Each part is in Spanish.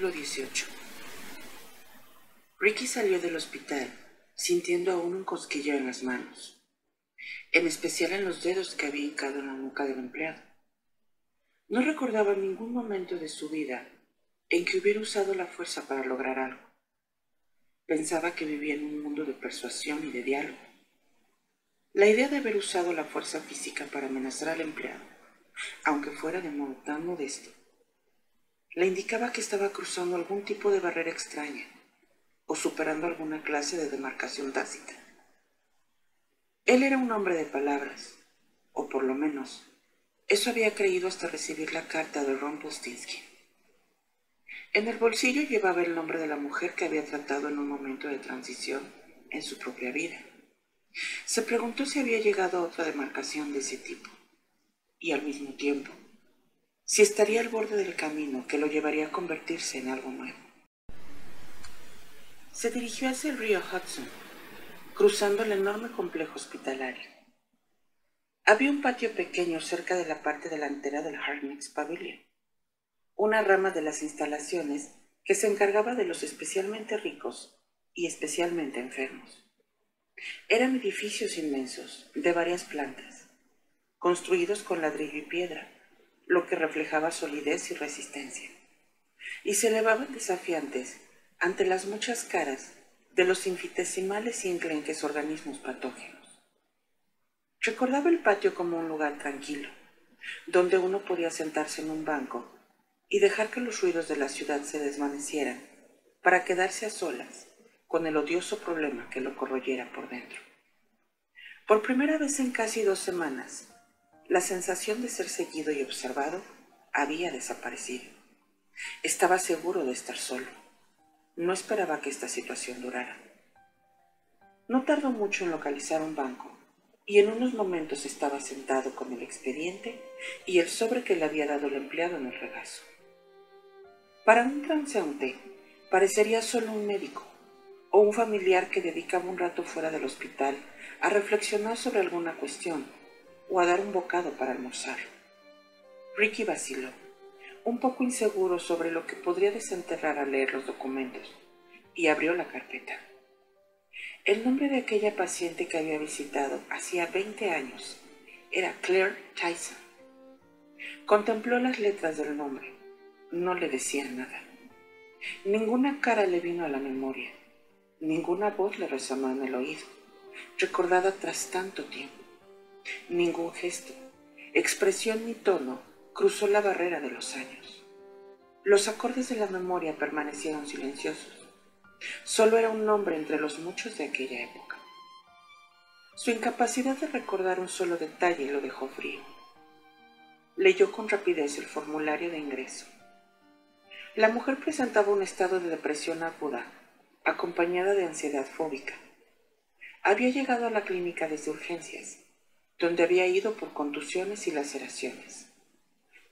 Capítulo 18 Ricky salió del hospital sintiendo aún un cosquillo en las manos, en especial en los dedos que había hincado en la nuca del empleado. No recordaba ningún momento de su vida en que hubiera usado la fuerza para lograr algo. Pensaba que vivía en un mundo de persuasión y de diálogo. La idea de haber usado la fuerza física para amenazar al empleado, aunque fuera de modo tan modesto, le indicaba que estaba cruzando algún tipo de barrera extraña o superando alguna clase de demarcación tácita. Él era un hombre de palabras, o por lo menos, eso había creído hasta recibir la carta de Ron Postinsky. En el bolsillo llevaba el nombre de la mujer que había tratado en un momento de transición en su propia vida. Se preguntó si había llegado a otra demarcación de ese tipo, y al mismo tiempo, si estaría al borde del camino que lo llevaría a convertirse en algo nuevo. Se dirigió hacia el río Hudson, cruzando el enorme complejo hospitalario. Había un patio pequeño cerca de la parte delantera del Harnix Pavilion, una rama de las instalaciones que se encargaba de los especialmente ricos y especialmente enfermos. Eran edificios inmensos, de varias plantas, construidos con ladrillo y piedra, lo que reflejaba solidez y resistencia, y se elevaban desafiantes ante las muchas caras de los infinitesimales y enclenques organismos patógenos. Recordaba el patio como un lugar tranquilo, donde uno podía sentarse en un banco y dejar que los ruidos de la ciudad se desvanecieran para quedarse a solas con el odioso problema que lo corroyera por dentro. Por primera vez en casi dos semanas, la sensación de ser seguido y observado había desaparecido. Estaba seguro de estar solo. No esperaba que esta situación durara. No tardó mucho en localizar un banco y en unos momentos estaba sentado con el expediente y el sobre que le había dado el empleado en el regazo. Para un transeúnte parecería solo un médico o un familiar que dedicaba un rato fuera del hospital a reflexionar sobre alguna cuestión o a dar un bocado para almorzar. Ricky vaciló, un poco inseguro sobre lo que podría desenterrar al leer los documentos, y abrió la carpeta. El nombre de aquella paciente que había visitado hacía 20 años era Claire Tyson. Contempló las letras del nombre. No le decían nada. Ninguna cara le vino a la memoria. Ninguna voz le resonó en el oído, recordada tras tanto tiempo. Ningún gesto, expresión ni tono cruzó la barrera de los años. Los acordes de la memoria permanecieron silenciosos. Solo era un nombre entre los muchos de aquella época. Su incapacidad de recordar un solo detalle lo dejó frío. Leyó con rapidez el formulario de ingreso. La mujer presentaba un estado de depresión aguda, acompañada de ansiedad fóbica. Había llegado a la clínica desde urgencias donde había ido por contusiones y laceraciones.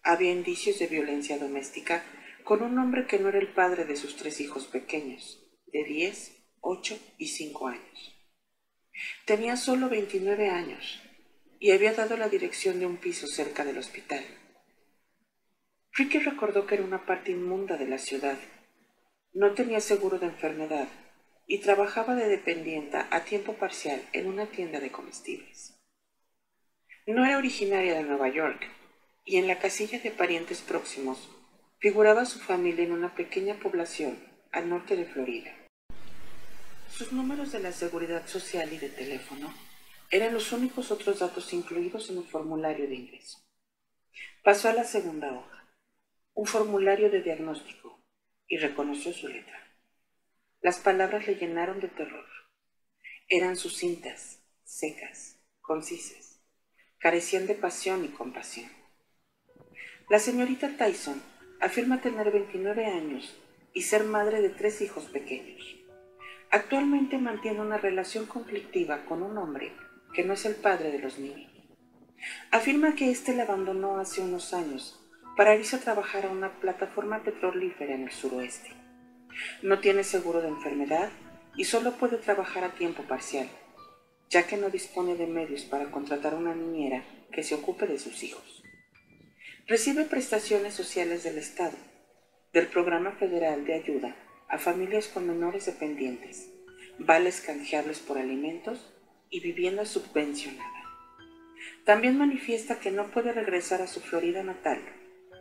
Había indicios de violencia doméstica con un hombre que no era el padre de sus tres hijos pequeños, de 10, 8 y 5 años. Tenía solo 29 años y había dado la dirección de un piso cerca del hospital. Ricky recordó que era una parte inmunda de la ciudad. No tenía seguro de enfermedad y trabajaba de dependienta a tiempo parcial en una tienda de comestibles. No era originaria de Nueva York, y en la casilla de parientes próximos figuraba su familia en una pequeña población al norte de Florida. Sus números de la seguridad social y de teléfono eran los únicos otros datos incluidos en el formulario de ingreso. Pasó a la segunda hoja, un formulario de diagnóstico, y reconoció su letra. Las palabras le llenaron de terror. Eran sucintas, secas, concisas carecían de pasión y compasión. La señorita Tyson afirma tener 29 años y ser madre de tres hijos pequeños. Actualmente mantiene una relación conflictiva con un hombre que no es el padre de los niños. Afirma que éste la abandonó hace unos años para irse a trabajar a una plataforma petrolífera en el suroeste. No tiene seguro de enfermedad y solo puede trabajar a tiempo parcial ya que no dispone de medios para contratar una niñera que se ocupe de sus hijos. Recibe prestaciones sociales del Estado, del Programa Federal de Ayuda a Familias con Menores Dependientes, vales canjeables por alimentos y vivienda subvencionada. También manifiesta que no puede regresar a su Florida natal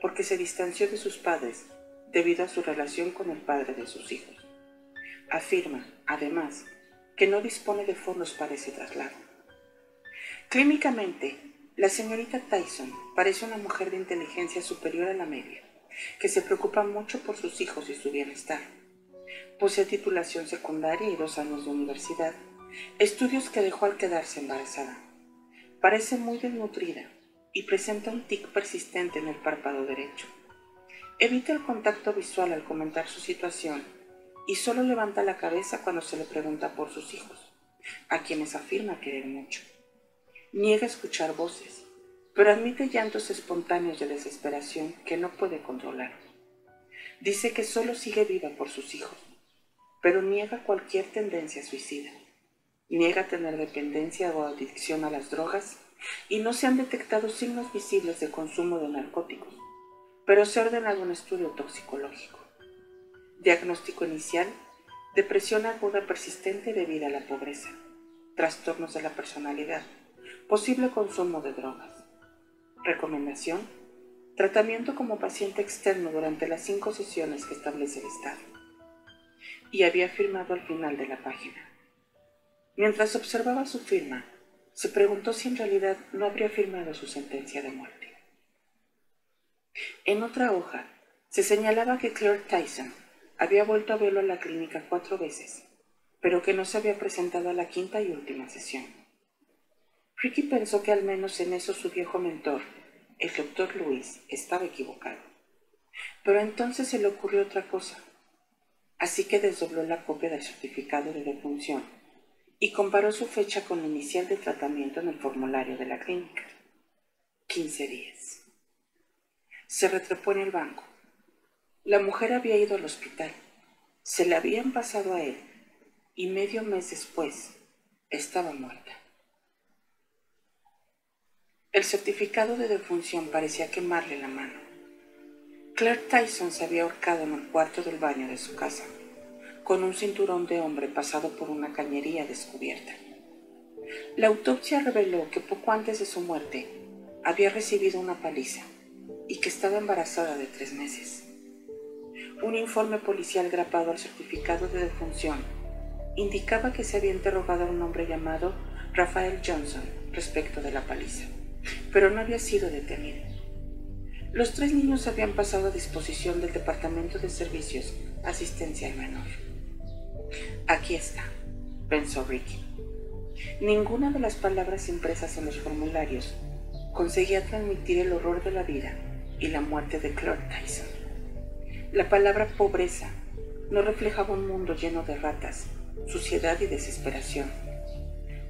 porque se distanció de sus padres debido a su relación con el padre de sus hijos. Afirma, además, que no dispone de fondos para ese traslado. Clínicamente, la señorita Tyson parece una mujer de inteligencia superior a la media, que se preocupa mucho por sus hijos y su bienestar. Posee titulación secundaria y dos años de universidad, estudios que dejó al quedarse embarazada. Parece muy desnutrida y presenta un tic persistente en el párpado derecho. Evita el contacto visual al comentar su situación y solo levanta la cabeza cuando se le pregunta por sus hijos, a quienes afirma querer mucho. Niega escuchar voces, pero admite llantos espontáneos de desesperación que no puede controlar. Dice que solo sigue viva por sus hijos, pero niega cualquier tendencia suicida. Niega tener dependencia o adicción a las drogas y no se han detectado signos visibles de consumo de narcóticos, pero se ha ordenado un estudio toxicológico. Diagnóstico inicial, depresión aguda persistente debido a la pobreza, trastornos de la personalidad, posible consumo de drogas. Recomendación, tratamiento como paciente externo durante las cinco sesiones que establece el Estado. Y había firmado al final de la página. Mientras observaba su firma, se preguntó si en realidad no habría firmado su sentencia de muerte. En otra hoja, se señalaba que Claire Tyson había vuelto a verlo a la clínica cuatro veces, pero que no se había presentado a la quinta y última sesión. Ricky pensó que al menos en eso su viejo mentor, el doctor Luis, estaba equivocado. Pero entonces se le ocurrió otra cosa, así que desdobló la copia del certificado de defunción y comparó su fecha con la inicial de tratamiento en el formulario de la clínica. 15 días. Se retrepó en el banco. La mujer había ido al hospital. Se le habían pasado a él y medio mes después estaba muerta. El certificado de defunción parecía quemarle la mano. Claire Tyson se había ahorcado en el cuarto del baño de su casa con un cinturón de hombre pasado por una cañería descubierta. La autopsia reveló que poco antes de su muerte había recibido una paliza y que estaba embarazada de tres meses. Un informe policial grapado al certificado de defunción indicaba que se había interrogado a un hombre llamado Rafael Johnson respecto de la paliza, pero no había sido detenido. Los tres niños habían pasado a disposición del Departamento de Servicios Asistencia al Menor. Aquí está, pensó Ricky. Ninguna de las palabras impresas en los formularios conseguía transmitir el horror de la vida y la muerte de Claire Tyson. La palabra pobreza no reflejaba un mundo lleno de ratas, suciedad y desesperación.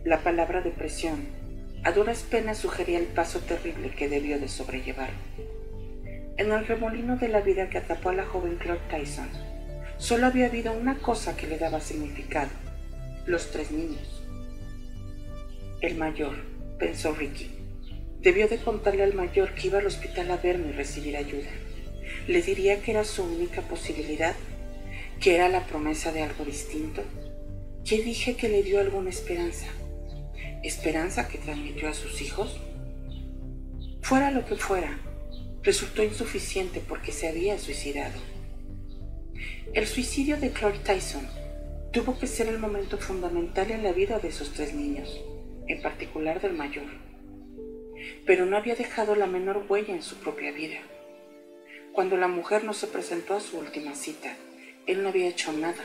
La palabra depresión a duras penas sugería el paso terrible que debió de sobrellevar. En el remolino de la vida que atrapó a la joven Claire Tyson, Solo había habido una cosa que le daba significado, los tres niños. El mayor, pensó Ricky, debió de contarle al mayor que iba al hospital a verme y recibir ayuda. Le diría que era su única posibilidad, que era la promesa de algo distinto. ¿Qué dije que le dio alguna esperanza? ¿Esperanza que transmitió a sus hijos? Fuera lo que fuera, resultó insuficiente porque se había suicidado. El suicidio de Clark Tyson tuvo que ser el momento fundamental en la vida de esos tres niños, en particular del mayor. Pero no había dejado la menor huella en su propia vida. Cuando la mujer no se presentó a su última cita, él no había hecho nada.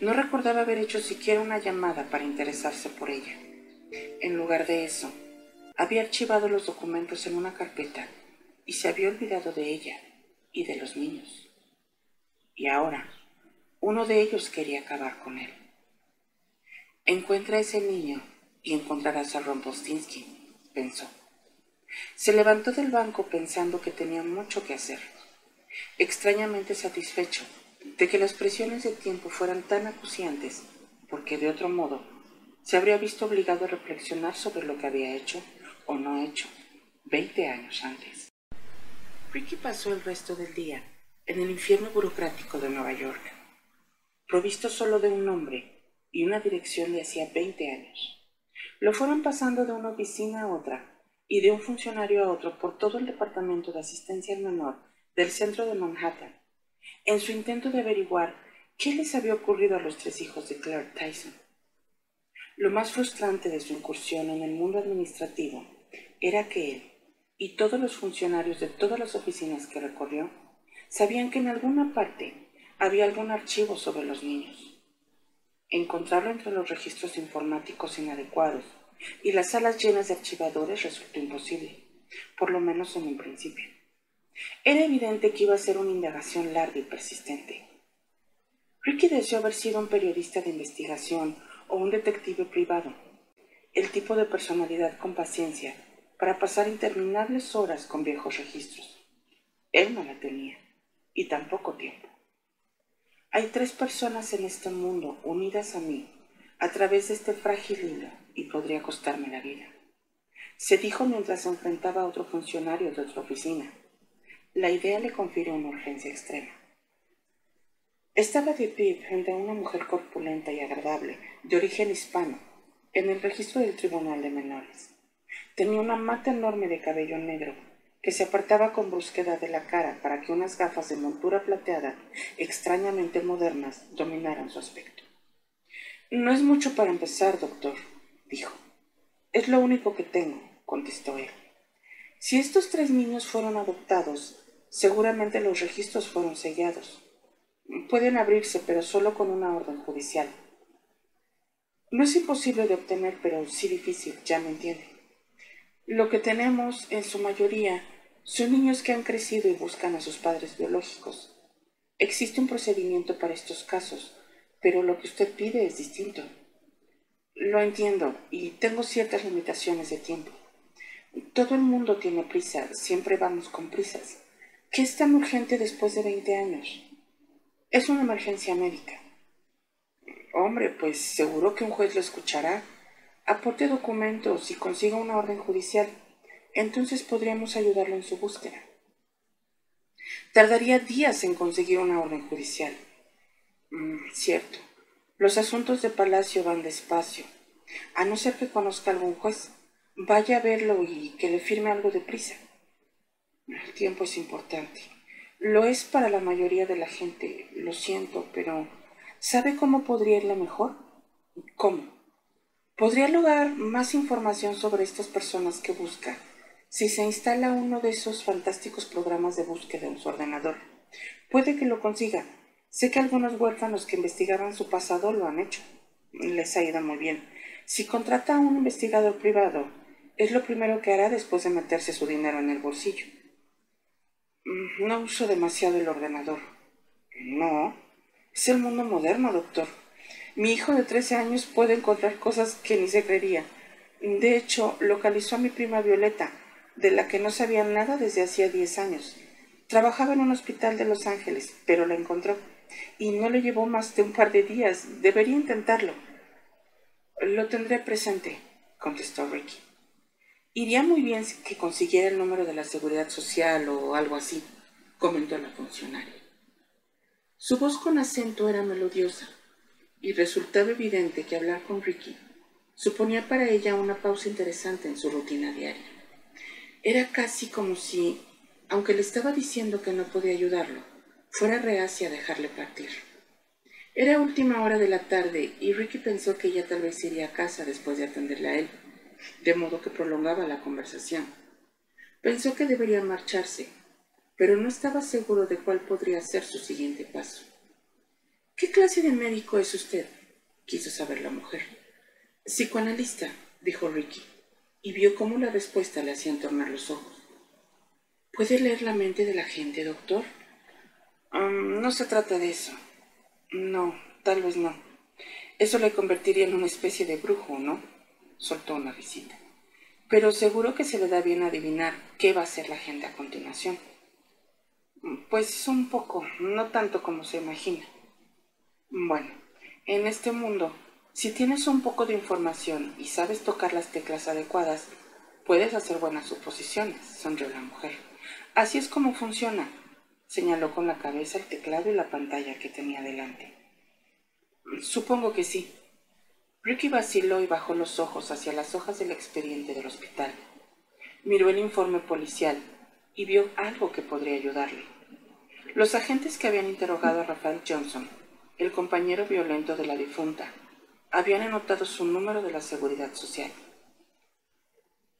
No recordaba haber hecho siquiera una llamada para interesarse por ella. En lugar de eso, había archivado los documentos en una carpeta y se había olvidado de ella y de los niños y ahora uno de ellos quería acabar con él. Encuentra a ese niño y encontrarás a Rompostinsky, pensó. Se levantó del banco pensando que tenía mucho que hacer, extrañamente satisfecho de que las presiones de tiempo fueran tan acuciantes, porque de otro modo se habría visto obligado a reflexionar sobre lo que había hecho o no hecho veinte años antes. Ricky pasó el resto del día en el infierno burocrático de Nueva York, provisto solo de un nombre y una dirección de hacía 20 años. Lo fueron pasando de una oficina a otra y de un funcionario a otro por todo el departamento de asistencia al menor del centro de Manhattan, en su intento de averiguar qué les había ocurrido a los tres hijos de Claire Tyson. Lo más frustrante de su incursión en el mundo administrativo era que él y todos los funcionarios de todas las oficinas que recorrió sabían que en alguna parte había algún archivo sobre los niños. Encontrarlo entre los registros informáticos inadecuados y las salas llenas de archivadores resultó imposible, por lo menos en un principio. Era evidente que iba a ser una indagación larga y persistente. Ricky deseó haber sido un periodista de investigación o un detective privado, el tipo de personalidad con paciencia para pasar interminables horas con viejos registros. Él no la tenía, y tampoco tiempo. Hay tres personas en este mundo unidas a mí a través de este frágil hilo y podría costarme la vida. Se dijo mientras se enfrentaba a otro funcionario de otra oficina. La idea le confirió una urgencia extrema. Estaba de pie frente a una mujer corpulenta y agradable, de origen hispano, en el registro del Tribunal de Menores. Tenía una mata enorme de cabello negro que se apartaba con brusquedad de la cara para que unas gafas de montura plateada, extrañamente modernas, dominaran su aspecto. No es mucho para empezar, doctor, dijo. Es lo único que tengo, contestó él. Si estos tres niños fueron adoptados, seguramente los registros fueron sellados. Pueden abrirse, pero solo con una orden judicial. No es imposible de obtener, pero sí difícil, ya me entiende. Lo que tenemos, en su mayoría, son niños que han crecido y buscan a sus padres biológicos. Existe un procedimiento para estos casos, pero lo que usted pide es distinto. Lo entiendo y tengo ciertas limitaciones de tiempo. Todo el mundo tiene prisa, siempre vamos con prisas. ¿Qué es tan urgente después de 20 años? Es una emergencia médica. Hombre, pues seguro que un juez lo escuchará. Aporte documentos y consiga una orden judicial entonces podríamos ayudarlo en su búsqueda. Tardaría días en conseguir una orden judicial. Mm, cierto, los asuntos de palacio van despacio, a no ser que conozca algún juez. Vaya a verlo y que le firme algo de prisa. El tiempo es importante. Lo es para la mayoría de la gente, lo siento, pero ¿sabe cómo podría irle mejor? ¿Cómo? Podría lograr más información sobre estas personas que busca si se instala uno de esos fantásticos programas de búsqueda en su ordenador. Puede que lo consiga. Sé que algunos huérfanos que investigaban su pasado lo han hecho. Les ha ido muy bien. Si contrata a un investigador privado, es lo primero que hará después de meterse su dinero en el bolsillo. Mm, no uso demasiado el ordenador. No, es el mundo moderno, doctor. Mi hijo de 13 años puede encontrar cosas que ni se creería. De hecho, localizó a mi prima Violeta, de la que no sabía nada desde hacía diez años. Trabajaba en un hospital de Los Ángeles, pero la encontró, y no le llevó más de un par de días. Debería intentarlo. Lo tendré presente, contestó Ricky. Iría muy bien que consiguiera el número de la seguridad social o algo así, comentó la funcionaria. Su voz con acento era melodiosa, y resultaba evidente que hablar con Ricky suponía para ella una pausa interesante en su rutina diaria. Era casi como si, aunque le estaba diciendo que no podía ayudarlo, fuera reacia a dejarle partir. Era última hora de la tarde y Ricky pensó que ella tal vez iría a casa después de atenderle a él, de modo que prolongaba la conversación. Pensó que debería marcharse, pero no estaba seguro de cuál podría ser su siguiente paso. ¿Qué clase de médico es usted? quiso saber la mujer. Psicoanalista, dijo Ricky y vio cómo la respuesta le hacía entornar los ojos. ¿Puede leer la mente de la gente, doctor? No se trata de eso. No, tal vez no. Eso le convertiría en una especie de brujo, ¿no? Soltó una risita. Pero seguro que se le da bien adivinar qué va a hacer la gente a continuación. Pues un poco, no tanto como se imagina. Bueno, en este mundo si tienes un poco de información y sabes tocar las teclas adecuadas, puedes hacer buenas suposiciones, sonrió la mujer. Así es como funciona. Señaló con la cabeza el teclado y la pantalla que tenía delante. Supongo que sí. Ricky vaciló y bajó los ojos hacia las hojas del expediente del hospital. Miró el informe policial y vio algo que podría ayudarle. Los agentes que habían interrogado a Rafael Johnson, el compañero violento de la difunta, habían anotado su número de la seguridad social.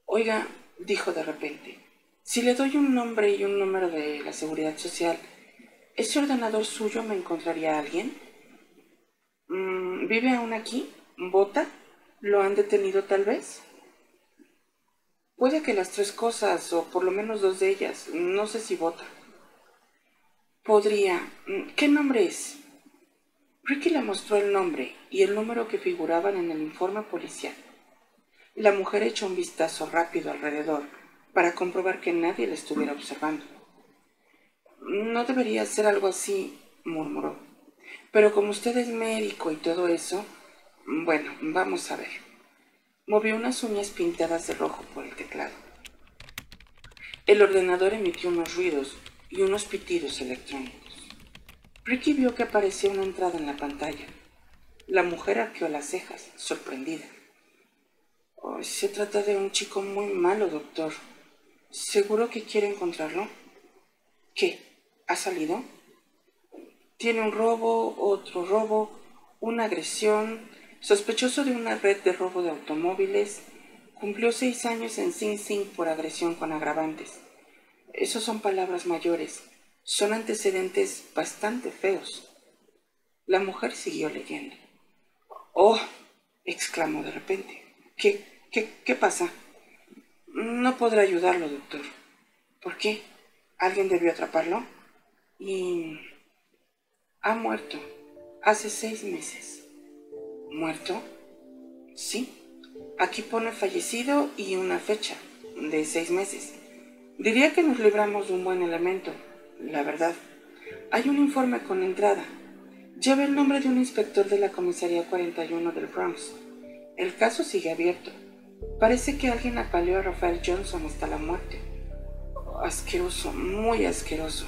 Oiga, dijo de repente, si le doy un nombre y un número de la seguridad social, ¿ese ordenador suyo me encontraría alguien? Mm, ¿Vive aún aquí? ¿Vota? ¿Lo han detenido tal vez? Puede que las tres cosas, o por lo menos dos de ellas, no sé si vota. Podría. Mm, ¿Qué nombre es? Ricky le mostró el nombre y el número que figuraban en el informe policial. La mujer echó un vistazo rápido alrededor para comprobar que nadie le estuviera observando. No debería ser algo así, murmuró. Pero como usted es médico y todo eso, bueno, vamos a ver. Movió unas uñas pintadas de rojo por el teclado. El ordenador emitió unos ruidos y unos pitidos electrónicos. Ricky vio que aparecía una entrada en la pantalla. La mujer arqueó las cejas, sorprendida. se trata de un chico muy malo, doctor. ¿Seguro que quiere encontrarlo? ¿Qué? ¿Ha salido? Tiene un robo, otro robo, una agresión, sospechoso de una red de robo de automóviles, cumplió seis años en Sing Sing por agresión con agravantes. Esos son palabras mayores, son antecedentes bastante feos. La mujer siguió leyendo. Oh, exclamó de repente. ¿Qué, qué, qué pasa? No podrá ayudarlo, doctor. ¿Por qué? ¿Alguien debió atraparlo? Y... ha muerto. Hace seis meses. ¿Muerto? Sí. Aquí pone fallecido y una fecha de seis meses. Diría que nos libramos de un buen elemento, la verdad. Hay un informe con entrada. Lleva el nombre de un inspector de la comisaría 41 del Bronx. El caso sigue abierto. Parece que alguien apaleó a Rafael Johnson hasta la muerte. Asqueroso, muy asqueroso.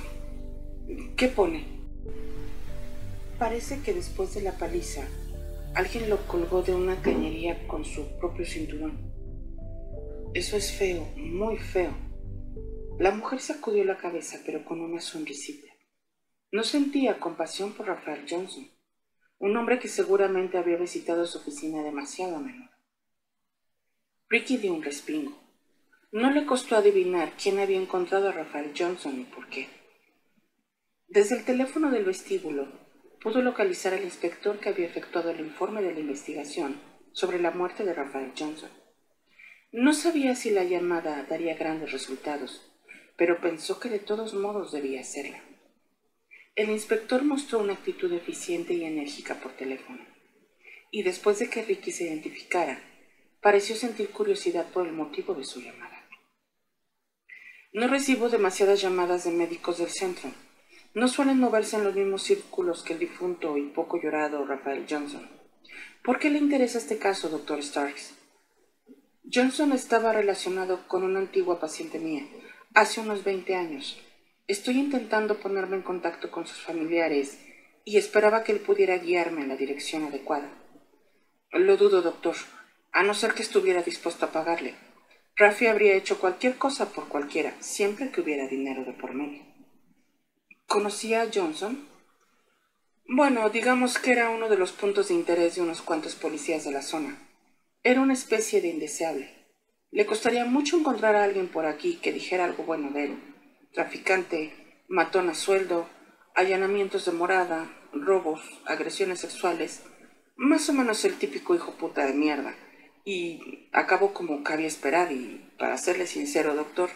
¿Qué pone? Parece que después de la paliza, alguien lo colgó de una cañería con su propio cinturón. Eso es feo, muy feo. La mujer sacudió la cabeza, pero con una sonrisita. No sentía compasión por Rafael Johnson, un hombre que seguramente había visitado su oficina demasiado a menudo. Ricky dio un respingo. No le costó adivinar quién había encontrado a Rafael Johnson y por qué. Desde el teléfono del vestíbulo pudo localizar al inspector que había efectuado el informe de la investigación sobre la muerte de Rafael Johnson. No sabía si la llamada daría grandes resultados, pero pensó que de todos modos debía hacerla. El inspector mostró una actitud eficiente y enérgica por teléfono, y después de que Ricky se identificara, pareció sentir curiosidad por el motivo de su llamada. No recibo demasiadas llamadas de médicos del centro. No suelen moverse en los mismos círculos que el difunto y poco llorado Rafael Johnson. ¿Por qué le interesa este caso, doctor Starks? Johnson estaba relacionado con una antigua paciente mía, hace unos 20 años. Estoy intentando ponerme en contacto con sus familiares y esperaba que él pudiera guiarme en la dirección adecuada. Lo dudo, doctor a no ser que estuviera dispuesto a pagarle. Rafi habría hecho cualquier cosa por cualquiera, siempre que hubiera dinero de por medio. ¿Conocía a Johnson? Bueno, digamos que era uno de los puntos de interés de unos cuantos policías de la zona. Era una especie de indeseable. Le costaría mucho encontrar a alguien por aquí que dijera algo bueno de él. Traficante, matón a sueldo, allanamientos de morada, robos, agresiones sexuales, más o menos el típico hijo puta de mierda y acabó como cabía esperar y, para serle sincero, doctor,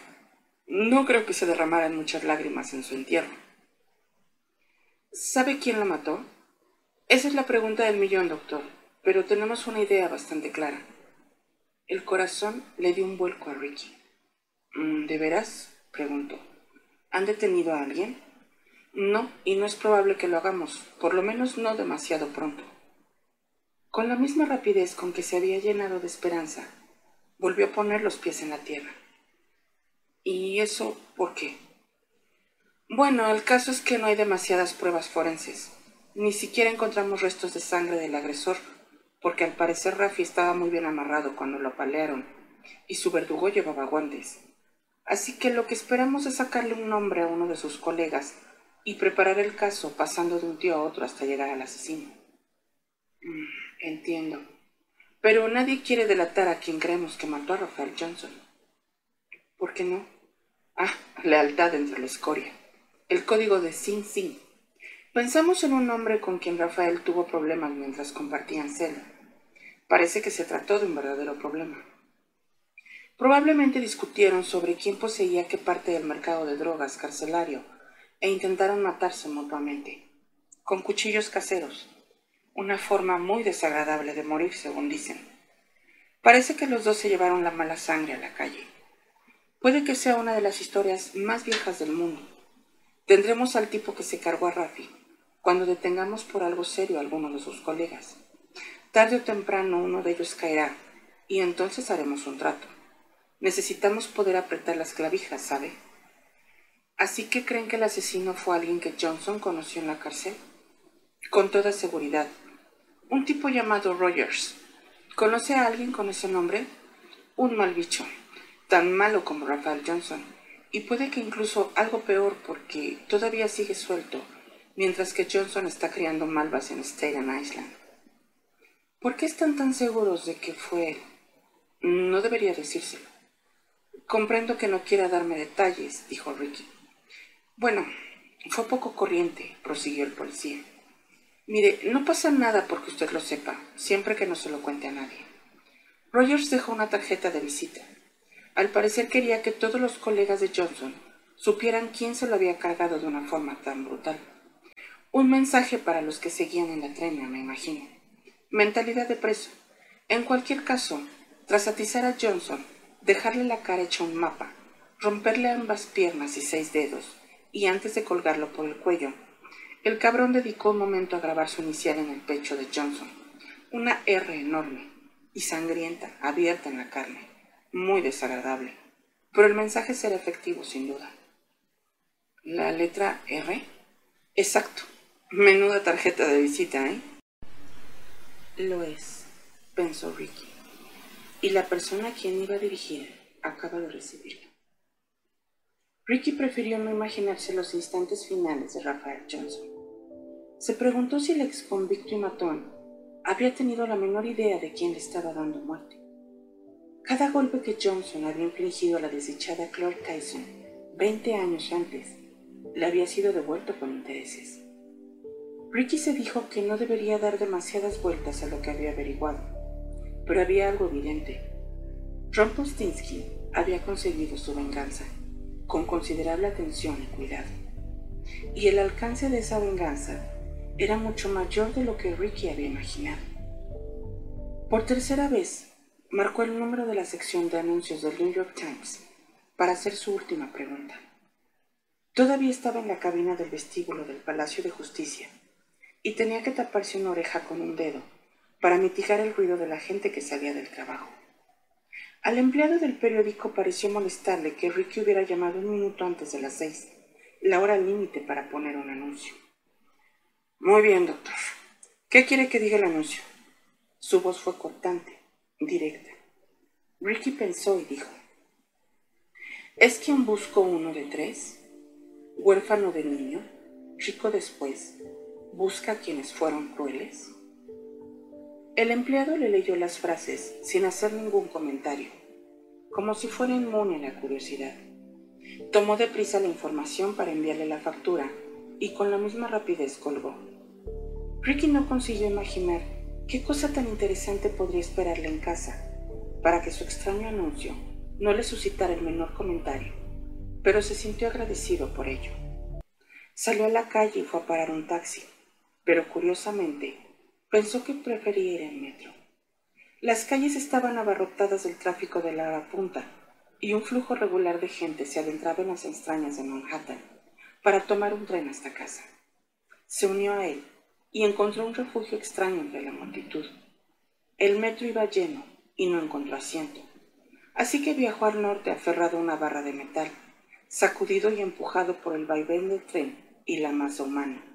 no creo que se derramaran muchas lágrimas en su entierro. ¿Sabe quién la mató? Esa es la pregunta del millón, doctor, pero tenemos una idea bastante clara. El corazón le dio un vuelco a Ricky. Mm, ¿De veras? preguntó. ¿Han detenido a alguien? No, y no es probable que lo hagamos, por lo menos no demasiado pronto. Con la misma rapidez con que se había llenado de esperanza, volvió a poner los pies en la tierra. ¿Y eso por qué? Bueno, el caso es que no hay demasiadas pruebas forenses. Ni siquiera encontramos restos de sangre del agresor, porque al parecer Rafi estaba muy bien amarrado cuando lo apalearon, y su verdugo llevaba guantes. Así que lo que esperamos es sacarle un nombre a uno de sus colegas y preparar el caso pasando de un tío a otro hasta llegar al asesino. Mm, entiendo. Pero nadie quiere delatar a quien creemos que mató a Rafael Johnson. ¿Por qué no? Ah, lealtad entre la escoria. El código de Sin Sin. Pensamos en un hombre con quien Rafael tuvo problemas mientras compartían celda. Parece que se trató de un verdadero problema. Probablemente discutieron sobre quién poseía qué parte del mercado de drogas carcelario e intentaron matarse mutuamente, con cuchillos caseros, una forma muy desagradable de morir, según dicen. Parece que los dos se llevaron la mala sangre a la calle. Puede que sea una de las historias más viejas del mundo. Tendremos al tipo que se cargó a Rafi cuando detengamos por algo serio a alguno de sus colegas. Tarde o temprano uno de ellos caerá y entonces haremos un trato. Necesitamos poder apretar las clavijas, ¿sabe? Así que creen que el asesino fue alguien que Johnson conoció en la cárcel. Con toda seguridad. Un tipo llamado Rogers. ¿Conoce a alguien con ese nombre? Un mal bicho tan malo como Rafael Johnson, y puede que incluso algo peor porque todavía sigue suelto, mientras que Johnson está criando malvas en Staten Island. ¿Por qué están tan seguros de que fue él? No debería decírselo. Comprendo que no quiera darme detalles, dijo Ricky. Bueno, fue poco corriente, prosiguió el policía. Mire, no pasa nada porque usted lo sepa, siempre que no se lo cuente a nadie. Rogers dejó una tarjeta de visita. Al parecer quería que todos los colegas de Johnson supieran quién se lo había cargado de una forma tan brutal. Un mensaje para los que seguían en la trena, me imagino. Mentalidad de preso. En cualquier caso, tras atizar a Johnson, dejarle la cara hecha un mapa, romperle ambas piernas y seis dedos, y antes de colgarlo por el cuello, el cabrón dedicó un momento a grabar su inicial en el pecho de Johnson, una R enorme y sangrienta abierta en la carne muy desagradable, pero el mensaje será efectivo sin duda. La letra R. Exacto. Menuda tarjeta de visita, ¿eh? Lo es, pensó Ricky. Y la persona a quien iba a dirigir acaba de recibirla. Ricky prefirió no imaginarse los instantes finales de Rafael Johnson. Se preguntó si el ex convicto y matón había tenido la menor idea de quién le estaba dando muerte. Cada golpe que Johnson había infligido a la desdichada Clark Tyson 20 años antes le había sido devuelto con intereses. Ricky se dijo que no debería dar demasiadas vueltas a lo que había averiguado, pero había algo evidente. Ron Postinsky había conseguido su venganza, con considerable atención y cuidado. Y el alcance de esa venganza era mucho mayor de lo que Ricky había imaginado. Por tercera vez, marcó el número de la sección de anuncios del New York Times para hacer su última pregunta. Todavía estaba en la cabina del vestíbulo del Palacio de Justicia y tenía que taparse una oreja con un dedo para mitigar el ruido de la gente que salía del trabajo. Al empleado del periódico pareció molestarle que Ricky hubiera llamado un minuto antes de las seis, la hora límite para poner un anuncio. Muy bien, doctor. ¿Qué quiere que diga el anuncio? Su voz fue cortante directa. Ricky pensó y dijo, ¿es quien busco uno de tres? Huérfano de niño, rico después, busca a quienes fueron crueles. El empleado le leyó las frases sin hacer ningún comentario, como si fuera inmune a la curiosidad. Tomó deprisa la información para enviarle la factura y con la misma rapidez colgó. Ricky no consiguió imaginar ¿Qué cosa tan interesante podría esperarle en casa para que su extraño anuncio no le suscitara el menor comentario? Pero se sintió agradecido por ello. Salió a la calle y fue a parar un taxi, pero curiosamente pensó que prefería ir en metro. Las calles estaban abarrotadas del tráfico de la punta y un flujo regular de gente se adentraba en las extrañas de Manhattan para tomar un tren hasta casa. Se unió a él y encontró un refugio extraño entre la multitud. El metro iba lleno y no encontró asiento, así que viajó al norte aferrado a una barra de metal, sacudido y empujado por el vaivén del tren y la masa humana.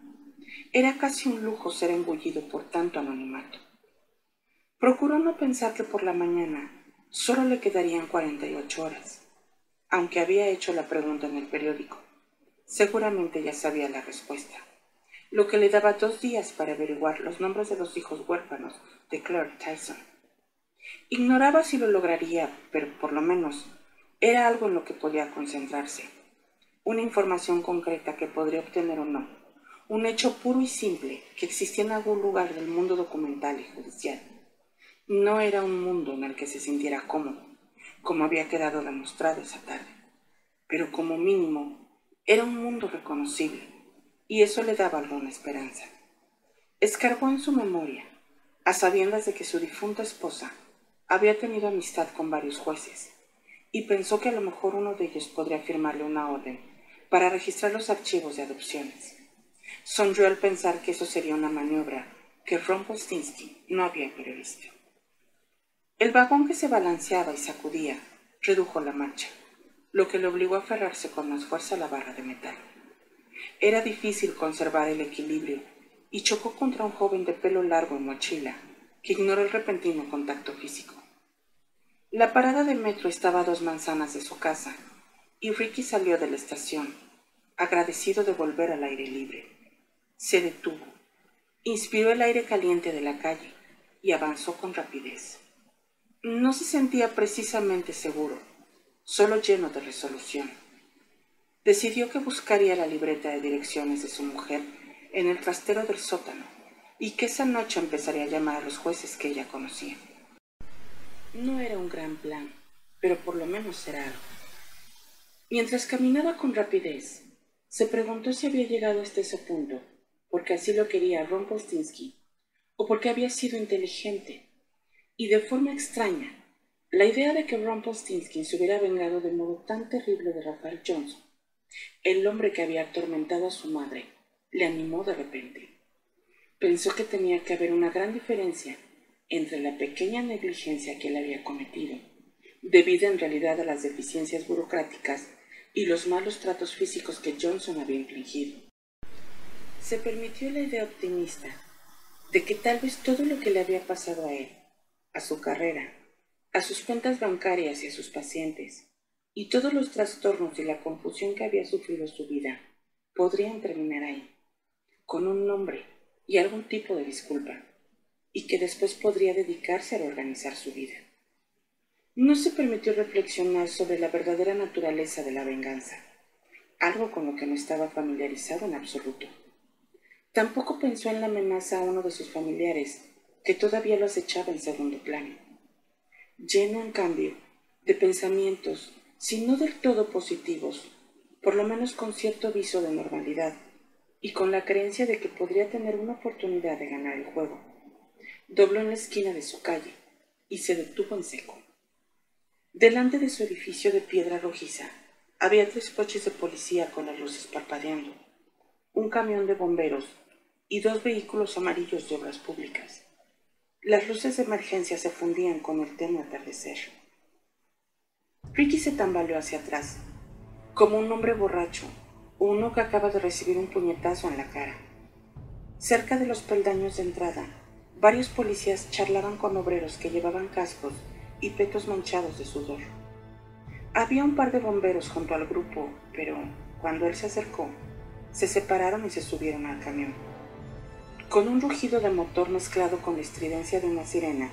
Era casi un lujo ser engullido por tanto anonimato. Procuró no pensar que por la mañana solo le quedarían 48 horas, aunque había hecho la pregunta en el periódico. Seguramente ya sabía la respuesta, lo que le daba dos días para averiguar los nombres de los hijos huérfanos de Claire Tyson. Ignoraba si lo lograría, pero por lo menos era algo en lo que podía concentrarse, una información concreta que podría obtener o no, un hecho puro y simple que existía en algún lugar del mundo documental y judicial. No era un mundo en el que se sintiera cómodo, como había quedado demostrado esa tarde, pero como mínimo era un mundo reconocible, y eso le daba alguna esperanza. Escarbó en su memoria, a sabiendas de que su difunta esposa había tenido amistad con varios jueces, y pensó que a lo mejor uno de ellos podría firmarle una orden para registrar los archivos de adopciones. Sonrió al pensar que eso sería una maniobra que Rumpelstiltskin no había previsto. El vagón que se balanceaba y sacudía redujo la marcha, lo que le obligó a aferrarse con más fuerza a la barra de metal. Era difícil conservar el equilibrio y chocó contra un joven de pelo largo en mochila que ignoró el repentino contacto físico. La parada de metro estaba a dos manzanas de su casa y Ricky salió de la estación, agradecido de volver al aire libre. Se detuvo, inspiró el aire caliente de la calle y avanzó con rapidez. No se sentía precisamente seguro, solo lleno de resolución. Decidió que buscaría la libreta de direcciones de su mujer en el trastero del sótano y que esa noche empezaría a llamar a los jueces que ella conocía. No era un gran plan, pero por lo menos era algo. Mientras caminaba con rapidez, se preguntó si había llegado hasta ese punto porque así lo quería Ron o porque había sido inteligente y de forma extraña, la idea de que Rumpelstiltskin se hubiera vengado de modo tan terrible de Rafael Johnson, el hombre que había atormentado a su madre, le animó de repente. Pensó que tenía que haber una gran diferencia entre la pequeña negligencia que él había cometido, debida en realidad a las deficiencias burocráticas y los malos tratos físicos que Johnson había infligido. Se permitió la idea optimista de que tal vez todo lo que le había pasado a él a su carrera, a sus cuentas bancarias y a sus pacientes, y todos los trastornos y la confusión que había sufrido su vida podrían terminar ahí, con un nombre y algún tipo de disculpa, y que después podría dedicarse a reorganizar su vida. No se permitió reflexionar sobre la verdadera naturaleza de la venganza, algo con lo que no estaba familiarizado en absoluto. Tampoco pensó en la amenaza a uno de sus familiares que todavía lo acechaba en segundo plano, lleno en cambio de pensamientos, si no del todo positivos, por lo menos con cierto viso de normalidad y con la creencia de que podría tener una oportunidad de ganar el juego. Dobló en la esquina de su calle y se detuvo en seco. Delante de su edificio de piedra rojiza había tres coches de policía con las luces parpadeando, un camión de bomberos y dos vehículos amarillos de obras públicas. Las luces de emergencia se fundían con el tenue atardecer. Ricky se tambaleó hacia atrás, como un hombre borracho, uno que acaba de recibir un puñetazo en la cara. Cerca de los peldaños de entrada, varios policías charlaban con obreros que llevaban cascos y petos manchados de sudor. Había un par de bomberos junto al grupo, pero cuando él se acercó, se separaron y se subieron al camión. Con un rugido de motor mezclado con la estridencia de una sirena,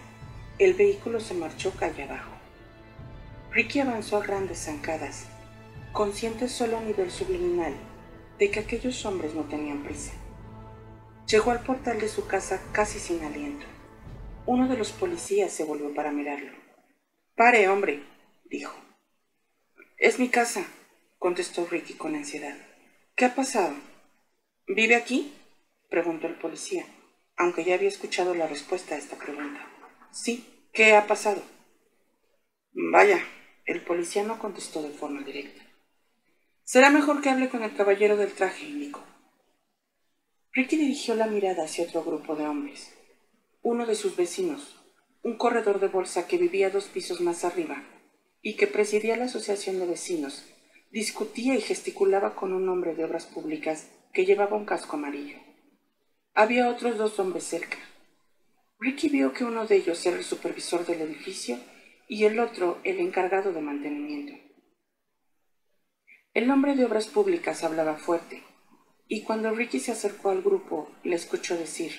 el vehículo se marchó calle abajo. Ricky avanzó a grandes zancadas, consciente solo a nivel subliminal de que aquellos hombres no tenían prisa. Llegó al portal de su casa casi sin aliento. Uno de los policías se volvió para mirarlo. Pare, hombre, dijo. Es mi casa, contestó Ricky con ansiedad. ¿Qué ha pasado? ¿Vive aquí? Preguntó el policía, aunque ya había escuchado la respuesta a esta pregunta. Sí, ¿qué ha pasado? Vaya, el policía no contestó de forma directa. Será mejor que hable con el caballero del traje, indicó. Ricky dirigió la mirada hacia otro grupo de hombres. Uno de sus vecinos, un corredor de bolsa que vivía dos pisos más arriba y que presidía la asociación de vecinos discutía y gesticulaba con un hombre de obras públicas que llevaba un casco amarillo. Había otros dos hombres cerca. Ricky vio que uno de ellos era el supervisor del edificio y el otro el encargado de mantenimiento. El hombre de obras públicas hablaba fuerte, y cuando Ricky se acercó al grupo, le escuchó decir,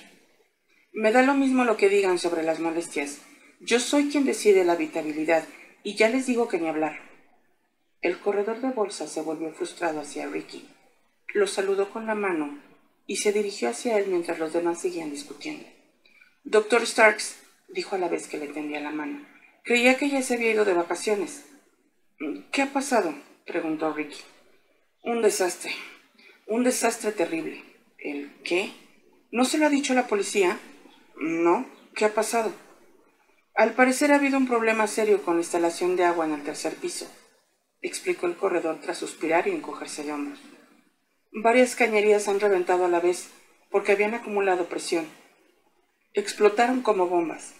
Me da lo mismo lo que digan sobre las molestias. Yo soy quien decide la habitabilidad, y ya les digo que ni hablar. El corredor de bolsa se volvió frustrado hacia Ricky. Lo saludó con la mano y se dirigió hacia él mientras los demás seguían discutiendo. Doctor Starks, dijo a la vez que le tendía la mano, creía que ya se había ido de vacaciones. ¿Qué ha pasado? preguntó Ricky. Un desastre. Un desastre terrible. ¿El qué? ¿No se lo ha dicho la policía? No. ¿Qué ha pasado? Al parecer ha habido un problema serio con la instalación de agua en el tercer piso, explicó el corredor tras suspirar y encogerse de hombros. Varias cañerías han reventado a la vez porque habían acumulado presión. Explotaron como bombas.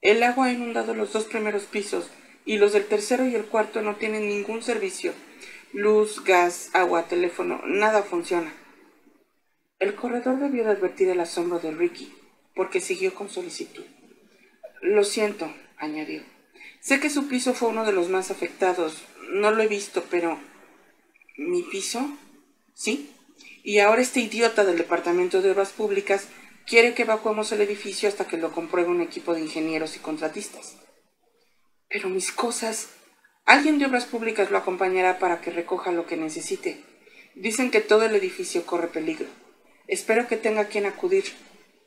El agua ha inundado los dos primeros pisos y los del tercero y el cuarto no tienen ningún servicio. Luz, gas, agua, teléfono, nada funciona. El corredor debió de advertir el asombro de Ricky, porque siguió con solicitud. Lo siento, añadió. Sé que su piso fue uno de los más afectados. No lo he visto, pero... ¿Mi piso? Sí. Y ahora este idiota del Departamento de Obras Públicas quiere que evacuemos el edificio hasta que lo compruebe un equipo de ingenieros y contratistas. Pero mis cosas... Alguien de Obras Públicas lo acompañará para que recoja lo que necesite. Dicen que todo el edificio corre peligro. Espero que tenga quien acudir,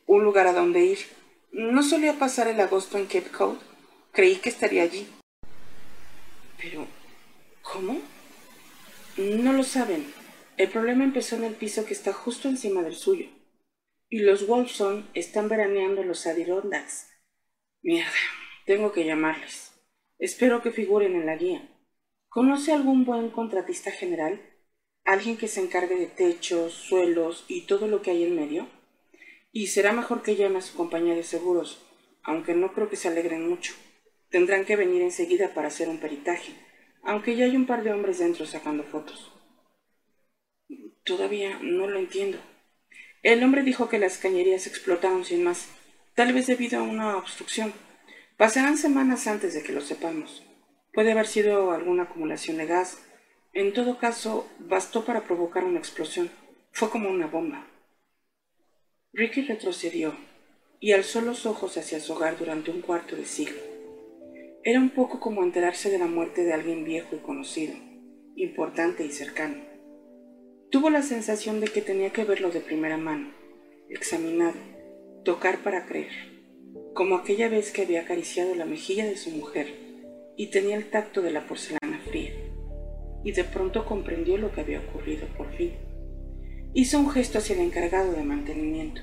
un lugar a donde ir. No solía pasar el agosto en Cape Cod. Creí que estaría allí. Pero, ¿cómo? No lo saben. El problema empezó en el piso que está justo encima del suyo y los Wolfson están veraneando los Adirondacks. Mierda, tengo que llamarles. Espero que figuren en la guía. ¿Conoce algún buen contratista general? ¿Alguien que se encargue de techos, suelos y todo lo que hay en medio? Y será mejor que llame a su compañía de seguros, aunque no creo que se alegren mucho. Tendrán que venir enseguida para hacer un peritaje, aunque ya hay un par de hombres dentro sacando fotos. Todavía no lo entiendo. El hombre dijo que las cañerías explotaron sin más, tal vez debido a una obstrucción. Pasarán semanas antes de que lo sepamos. Puede haber sido alguna acumulación de gas. En todo caso, bastó para provocar una explosión. Fue como una bomba. Ricky retrocedió y alzó los ojos hacia su hogar durante un cuarto de siglo. Era un poco como enterarse de la muerte de alguien viejo y conocido, importante y cercano. Tuvo la sensación de que tenía que verlo de primera mano, examinado, tocar para creer, como aquella vez que había acariciado la mejilla de su mujer y tenía el tacto de la porcelana fría, y de pronto comprendió lo que había ocurrido por fin. Hizo un gesto hacia el encargado de mantenimiento.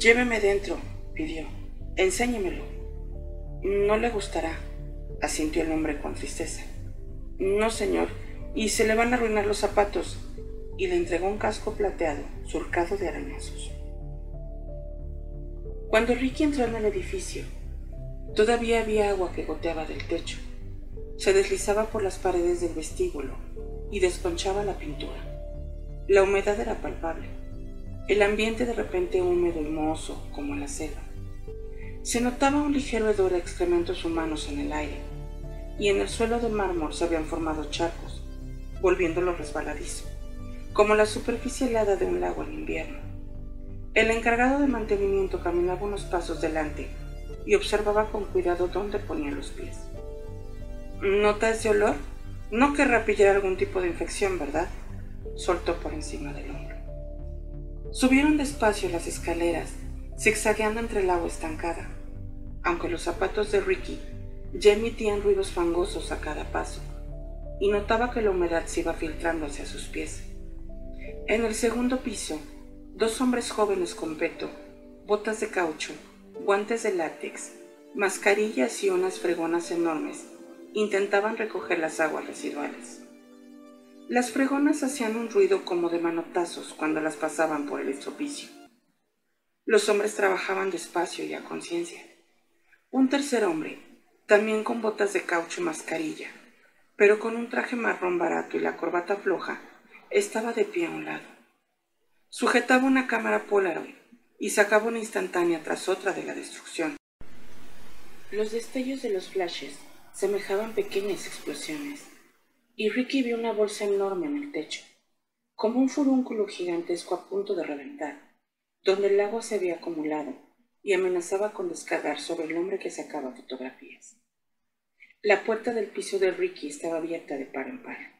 Lléveme dentro, pidió. Enséñemelo. No le gustará, asintió el hombre con tristeza. No, señor, y se le van a arruinar los zapatos y le entregó un casco plateado surcado de arañazos. Cuando Ricky entró en el edificio, todavía había agua que goteaba del techo. Se deslizaba por las paredes del vestíbulo y desconchaba la pintura. La humedad era palpable. El ambiente de repente húmedo y mohoso como la selva. Se notaba un ligero hedor a excrementos humanos en el aire, y en el suelo de mármol se habían formado charcos, volviéndolo resbaladizo como la superficie helada de un lago en invierno. El encargado de mantenimiento caminaba unos pasos delante y observaba con cuidado dónde ponía los pies. ¿Nota ese olor? No querrá pillar algún tipo de infección, ¿verdad? Soltó por encima del hombro. Subieron despacio las escaleras, zigzagueando entre el agua estancada, aunque los zapatos de Ricky ya emitían ruidos fangosos a cada paso, y notaba que la humedad se iba filtrando hacia sus pies. En el segundo piso, dos hombres jóvenes con peto, botas de caucho, guantes de látex, mascarillas y unas fregonas enormes intentaban recoger las aguas residuales. Las fregonas hacían un ruido como de manotazos cuando las pasaban por el estropicio. Los hombres trabajaban despacio y a conciencia. Un tercer hombre, también con botas de caucho y mascarilla, pero con un traje marrón barato y la corbata floja, estaba de pie a un lado. Sujetaba una cámara Polaroid y sacaba una instantánea tras otra de la destrucción. Los destellos de los flashes semejaban pequeñas explosiones, y Ricky vio una bolsa enorme en el techo, como un furúnculo gigantesco a punto de reventar, donde el agua se había acumulado y amenazaba con descargar sobre el hombre que sacaba fotografías. La puerta del piso de Ricky estaba abierta de par en par.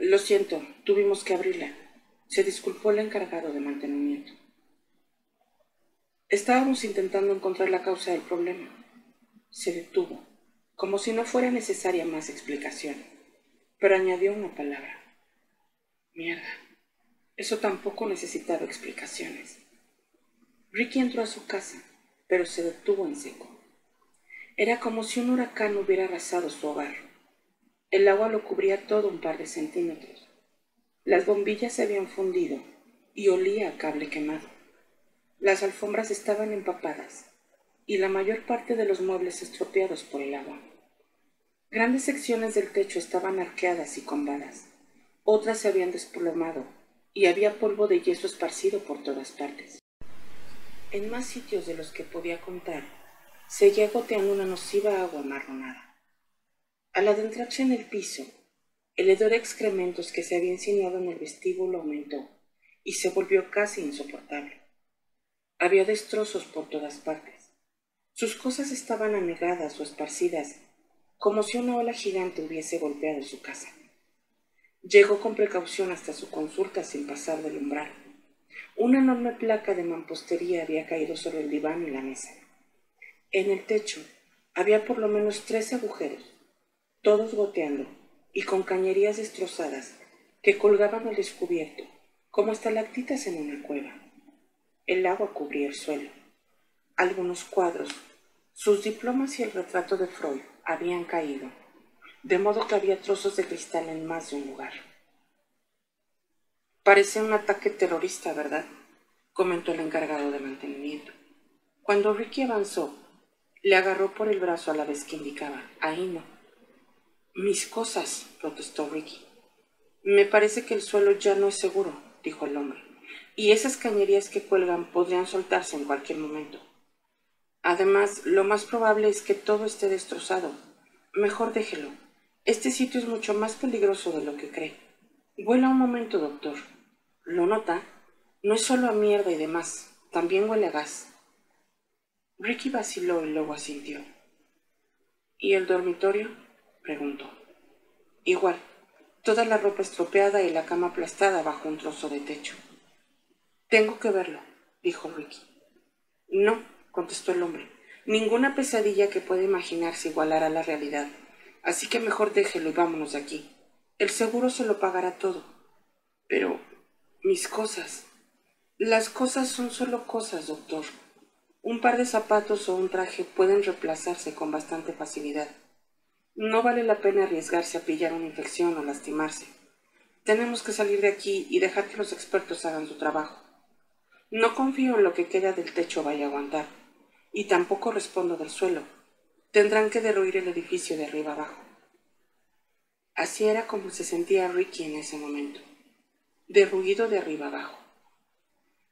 Lo siento, tuvimos que abrirla. Se disculpó el encargado de mantenimiento. Estábamos intentando encontrar la causa del problema. Se detuvo, como si no fuera necesaria más explicación, pero añadió una palabra. Mierda. Eso tampoco necesitaba explicaciones. Ricky entró a su casa, pero se detuvo en seco. Era como si un huracán hubiera arrasado su hogar. El agua lo cubría todo un par de centímetros. Las bombillas se habían fundido y olía a cable quemado. Las alfombras estaban empapadas y la mayor parte de los muebles estropeados por el agua. Grandes secciones del techo estaban arqueadas y combadas. Otras se habían desplomado y había polvo de yeso esparcido por todas partes. En más sitios de los que podía contar, seguía goteando una nociva agua amarronada. Al adentrarse en el piso, el hedor de excrementos que se había insinuado en el vestíbulo aumentó y se volvió casi insoportable. Había destrozos por todas partes. Sus cosas estaban anegadas o esparcidas, como si una ola gigante hubiese golpeado su casa. Llegó con precaución hasta su consulta sin pasar del umbral. Una enorme placa de mampostería había caído sobre el diván y la mesa. En el techo había por lo menos tres agujeros, todos goteando y con cañerías destrozadas que colgaban al descubierto como estalactitas en una cueva. El agua cubría el suelo. Algunos cuadros, sus diplomas y el retrato de Freud habían caído, de modo que había trozos de cristal en más de un lugar. Parece un ataque terrorista, ¿verdad? comentó el encargado de mantenimiento. Cuando Ricky avanzó, le agarró por el brazo a la vez que indicaba. Ahí no. Mis cosas, protestó Ricky. Me parece que el suelo ya no es seguro, dijo el hombre, y esas cañerías que cuelgan podrían soltarse en cualquier momento. Además, lo más probable es que todo esté destrozado. Mejor déjelo. Este sitio es mucho más peligroso de lo que cree. Vuela un momento, doctor. ¿Lo nota? No es solo a mierda y demás, también huele a gas. Ricky vaciló y luego asintió. ¿Y el dormitorio? Preguntó. Igual, toda la ropa estropeada y la cama aplastada bajo un trozo de techo. Tengo que verlo, dijo Ricky. No, contestó el hombre. Ninguna pesadilla que pueda imaginarse igualará la realidad. Así que mejor déjelo y vámonos de aquí. El seguro se lo pagará todo. Pero mis cosas. Las cosas son solo cosas, doctor. Un par de zapatos o un traje pueden reemplazarse con bastante facilidad. No vale la pena arriesgarse a pillar una infección o lastimarse. Tenemos que salir de aquí y dejar que los expertos hagan su trabajo. No confío en lo que queda del techo vaya a aguantar, y tampoco respondo del suelo. Tendrán que derruir el edificio de arriba abajo. Así era como se sentía Ricky en ese momento, derruido de arriba abajo.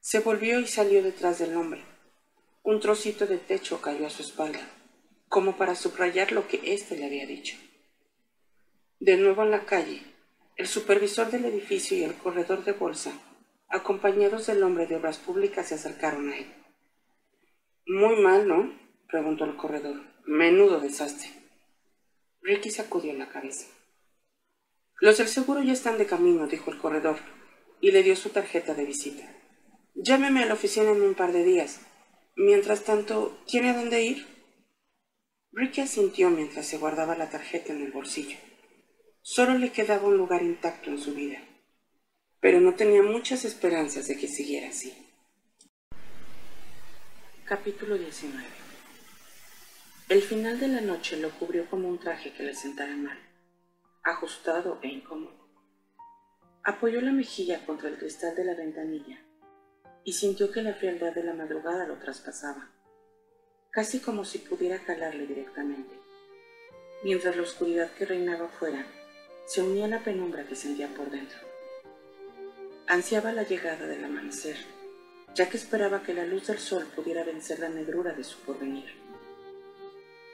Se volvió y salió detrás del hombre un trocito de techo cayó a su espalda, como para subrayar lo que éste le había dicho. De nuevo en la calle, el supervisor del edificio y el corredor de bolsa, acompañados del hombre de obras públicas, se acercaron a él. Muy mal, ¿no? preguntó el corredor. Menudo desastre. Ricky sacudió la cabeza. Los del seguro ya están de camino, dijo el corredor, y le dio su tarjeta de visita. Llámeme a la oficina en un par de días. Mientras tanto, ¿tiene a dónde ir? Ricky asintió mientras se guardaba la tarjeta en el bolsillo. Solo le quedaba un lugar intacto en su vida, pero no tenía muchas esperanzas de que siguiera así. Capítulo 19 El final de la noche lo cubrió como un traje que le sentara mal, ajustado e incómodo. Apoyó la mejilla contra el cristal de la ventanilla y sintió que la frialdad de la madrugada lo traspasaba, casi como si pudiera calarle directamente. mientras la oscuridad que reinaba afuera se unía a la penumbra que sentía por dentro. Ansiaba la llegada del amanecer, ya que esperaba que la luz del sol pudiera vencer la negrura de su porvenir,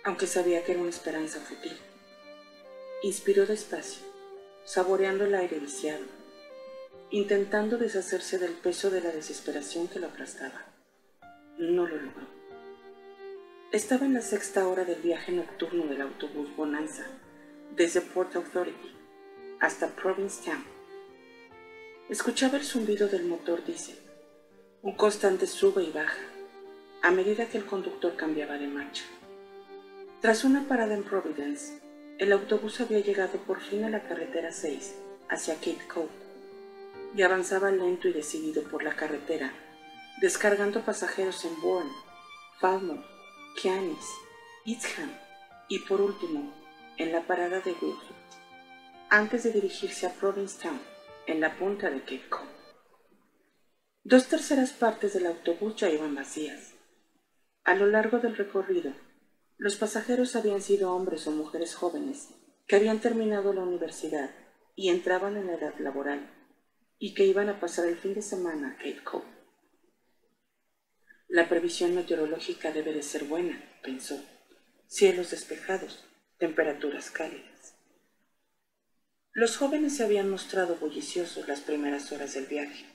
aunque sabía que era una esperanza fútil. Inspiró despacio, saboreando el aire viciado, intentando deshacerse del peso de la desesperación que lo aplastaba. No lo logró. Estaba en la sexta hora del viaje nocturno del autobús Bonanza, desde Port Authority hasta Provincetown. Escuchaba el zumbido del motor diésel, un constante sube y baja, a medida que el conductor cambiaba de marcha. Tras una parada en Providence, el autobús había llegado por fin a la carretera 6 hacia Cape Cod y avanzaba lento y decidido por la carretera, descargando pasajeros en Bourne, Falmouth, Kianis, Eastham y por último en la parada de Woodford, antes de dirigirse a Provincetown, en la punta de Cape Cod. Dos terceras partes del autobús ya iban vacías. A lo largo del recorrido, los pasajeros habían sido hombres o mujeres jóvenes que habían terminado la universidad y entraban en la edad laboral y que iban a pasar el fin de semana a Cape Cod. La previsión meteorológica debe de ser buena, pensó. Cielos despejados, temperaturas cálidas. Los jóvenes se habían mostrado bulliciosos las primeras horas del viaje,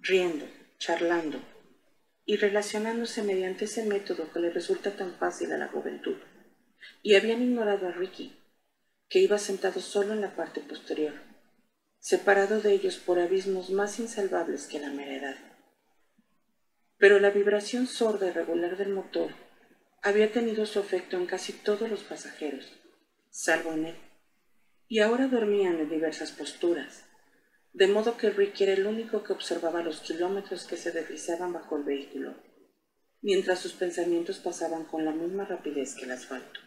riendo, charlando, y relacionándose mediante ese método que le resulta tan fácil a la juventud, y habían ignorado a Ricky, que iba sentado solo en la parte posterior, separado de ellos por abismos más insalvables que la mera Pero la vibración sorda y regular del motor había tenido su efecto en casi todos los pasajeros, salvo en él, y ahora dormían en diversas posturas, de modo que Ricky era el único que observaba los kilómetros que se deslizaban bajo el vehículo, mientras sus pensamientos pasaban con la misma rapidez que el asfalto.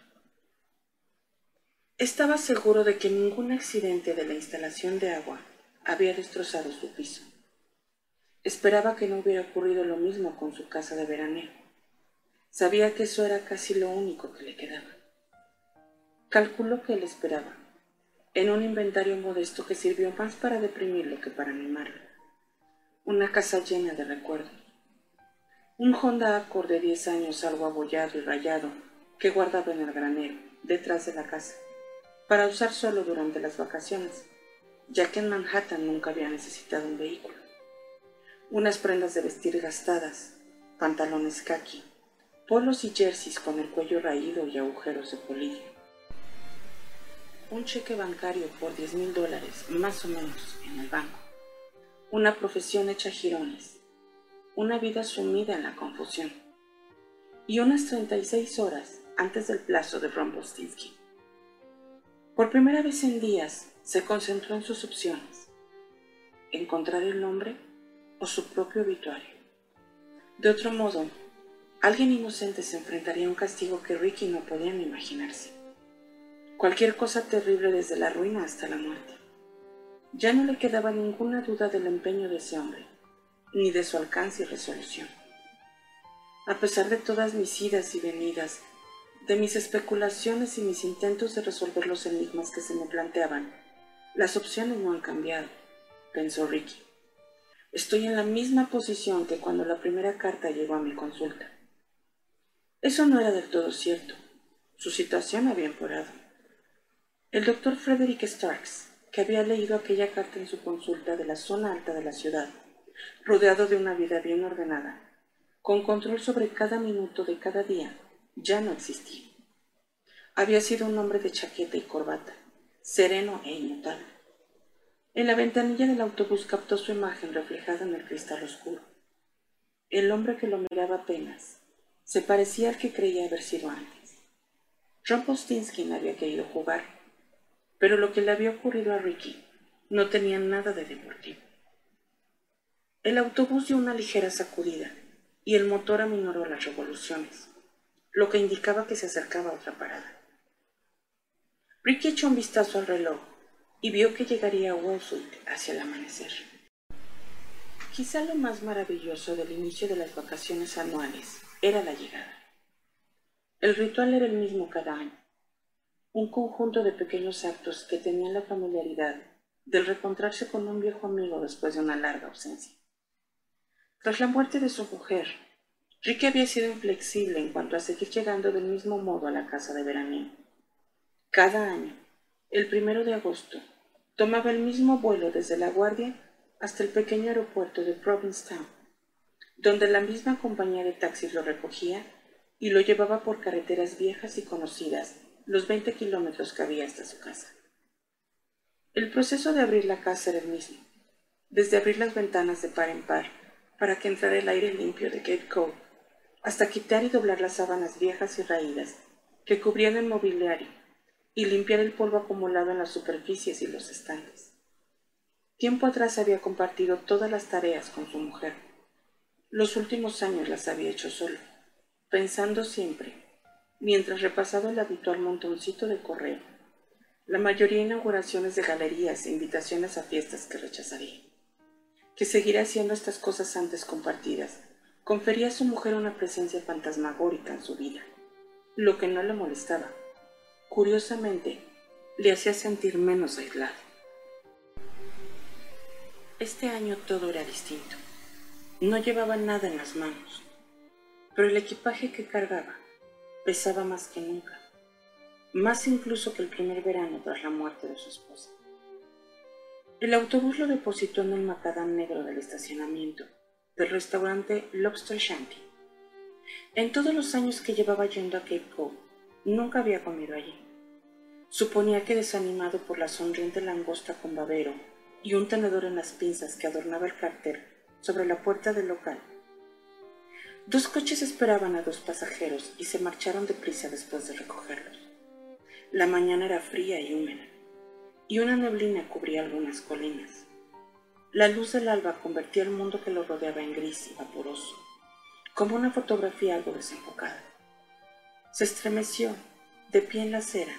Estaba seguro de que ningún accidente de la instalación de agua había destrozado su piso. Esperaba que no hubiera ocurrido lo mismo con su casa de veraneo. Sabía que eso era casi lo único que le quedaba. Calculó que él esperaba en un inventario modesto que sirvió más para deprimirlo que para animarlo. Una casa llena de recuerdos. Un Honda Accord de 10 años algo abollado y rayado que guardaba en el granero, detrás de la casa, para usar solo durante las vacaciones, ya que en Manhattan nunca había necesitado un vehículo. Unas prendas de vestir gastadas, pantalones khaki, polos y jerseys con el cuello raído y agujeros de polillo un cheque bancario por 10 mil dólares, más o menos, en el banco, una profesión hecha jirones, una vida sumida en la confusión, y unas 36 horas antes del plazo de Rombostinsky. Por primera vez en días se concentró en sus opciones, encontrar el nombre o su propio obituario. De otro modo, alguien inocente se enfrentaría a un castigo que Ricky no podía ni imaginarse cualquier cosa terrible desde la ruina hasta la muerte. Ya no le quedaba ninguna duda del empeño de ese hombre, ni de su alcance y resolución. A pesar de todas mis idas y venidas, de mis especulaciones y mis intentos de resolver los enigmas que se me planteaban, las opciones no han cambiado, pensó Ricky. Estoy en la misma posición que cuando la primera carta llegó a mi consulta. Eso no era del todo cierto. Su situación había empeorado. El doctor Frederick Starks, que había leído aquella carta en su consulta de la zona alta de la ciudad, rodeado de una vida bien ordenada, con control sobre cada minuto de cada día, ya no existía. Había sido un hombre de chaqueta y corbata, sereno e inmutable. En la ventanilla del autobús captó su imagen reflejada en el cristal oscuro. El hombre que lo miraba apenas se parecía al que creía haber sido antes. Ron no había querido jugar pero lo que le había ocurrido a Ricky no tenía nada de deportivo. El autobús dio una ligera sacudida y el motor aminoró las revoluciones, lo que indicaba que se acercaba a otra parada. Ricky echó un vistazo al reloj y vio que llegaría a Wellfleet hacia el amanecer. Quizá lo más maravilloso del inicio de las vacaciones anuales era la llegada. El ritual era el mismo cada año un conjunto de pequeños actos que tenían la familiaridad del reencontrarse con un viejo amigo después de una larga ausencia. Tras la muerte de su mujer, Ricky había sido inflexible en cuanto a seguir llegando del mismo modo a la casa de veraneo. Cada año, el primero de agosto, tomaba el mismo vuelo desde La Guardia hasta el pequeño aeropuerto de Provincetown, donde la misma compañía de taxis lo recogía y lo llevaba por carreteras viejas y conocidas los 20 kilómetros que había hasta su casa. El proceso de abrir la casa era el mismo, desde abrir las ventanas de par en par para que entrara el aire limpio de Cape Cove, hasta quitar y doblar las sábanas viejas y raídas que cubrían el mobiliario y limpiar el polvo acumulado en las superficies y los estantes. Tiempo atrás había compartido todas las tareas con su mujer. Los últimos años las había hecho solo, pensando siempre mientras repasaba el habitual montoncito de correo, la mayoría inauguraciones de galerías e invitaciones a fiestas que rechazaría. Que seguiría haciendo estas cosas antes compartidas, confería a su mujer una presencia fantasmagórica en su vida, lo que no le molestaba. Curiosamente, le hacía sentir menos aislado. Este año todo era distinto. No llevaba nada en las manos, pero el equipaje que cargaba pesaba más que nunca, más incluso que el primer verano tras la muerte de su esposa. El autobús lo depositó en el macadam negro del estacionamiento del restaurante Lobster Shanty. En todos los años que llevaba yendo a Cape Cove, nunca había comido allí. Suponía que desanimado por la sonriente langosta con babero y un tenedor en las pinzas que adornaba el cartel sobre la puerta del local, Dos coches esperaban a dos pasajeros y se marcharon deprisa después de recogerlos. La mañana era fría y húmeda, y una neblina cubría algunas colinas. La luz del alba convertía el mundo que lo rodeaba en gris y vaporoso, como una fotografía algo desenfocada. Se estremeció, de pie en la acera,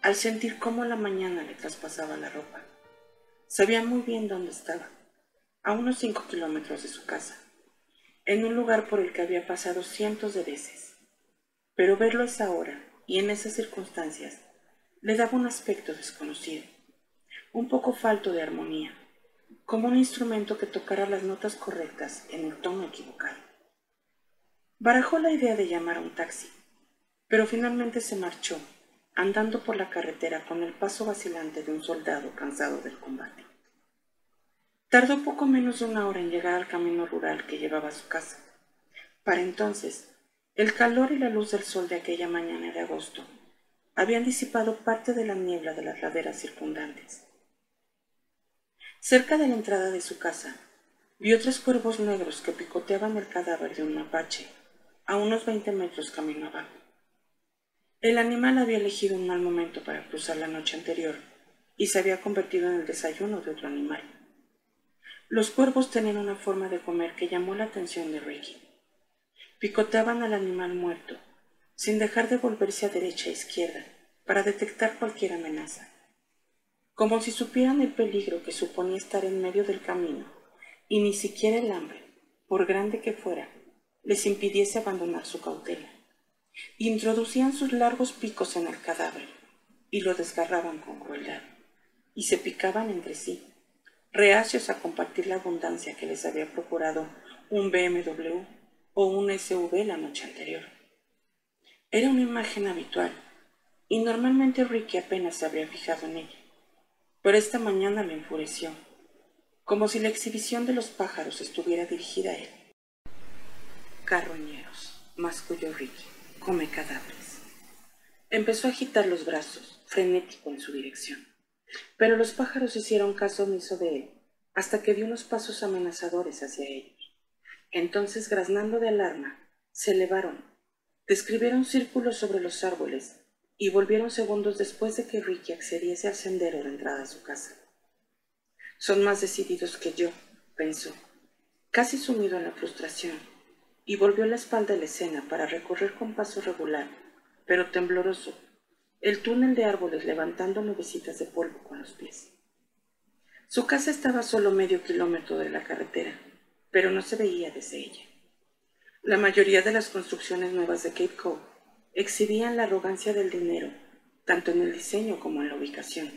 al sentir cómo la mañana le traspasaba la ropa. Sabía muy bien dónde estaba, a unos cinco kilómetros de su casa en un lugar por el que había pasado cientos de veces. Pero verlo a esa hora y en esas circunstancias le daba un aspecto desconocido, un poco falto de armonía, como un instrumento que tocara las notas correctas en el tono equivocado. Barajó la idea de llamar a un taxi, pero finalmente se marchó, andando por la carretera con el paso vacilante de un soldado cansado del combate. Tardó poco menos de una hora en llegar al camino rural que llevaba a su casa. Para entonces, el calor y la luz del sol de aquella mañana de agosto habían disipado parte de la niebla de las laderas circundantes. Cerca de la entrada de su casa, vio tres cuervos negros que picoteaban el cadáver de un mapache, a unos veinte metros camino abajo. El animal había elegido un mal momento para cruzar la noche anterior y se había convertido en el desayuno de otro animal. Los cuervos tenían una forma de comer que llamó la atención de Ricky. Picoteaban al animal muerto, sin dejar de volverse a derecha e izquierda para detectar cualquier amenaza, como si supieran el peligro que suponía estar en medio del camino, y ni siquiera el hambre, por grande que fuera, les impidiese abandonar su cautela. Introducían sus largos picos en el cadáver y lo desgarraban con crueldad, y se picaban entre sí reacios a compartir la abundancia que les había procurado un BMW o un SUV la noche anterior. Era una imagen habitual, y normalmente Ricky apenas se habría fijado en ella, pero esta mañana le enfureció, como si la exhibición de los pájaros estuviera dirigida a él. Carroñeros, masculló Ricky, come cadáveres. Empezó a agitar los brazos, frenético en su dirección. Pero los pájaros hicieron caso omiso de él, hasta que dio unos pasos amenazadores hacia ellos. Entonces, graznando de alarma, se elevaron, describieron círculos sobre los árboles y volvieron segundos después de que Ricky accediese al sendero de entrada a su casa. Son más decididos que yo, pensó, casi sumido en la frustración, y volvió la espalda a la escena para recorrer con paso regular, pero tembloroso, el túnel de árboles levantando nubecitas de polvo con los pies. Su casa estaba a solo medio kilómetro de la carretera, pero no se veía desde ella. La mayoría de las construcciones nuevas de Cape Cod exhibían la arrogancia del dinero tanto en el diseño como en la ubicación.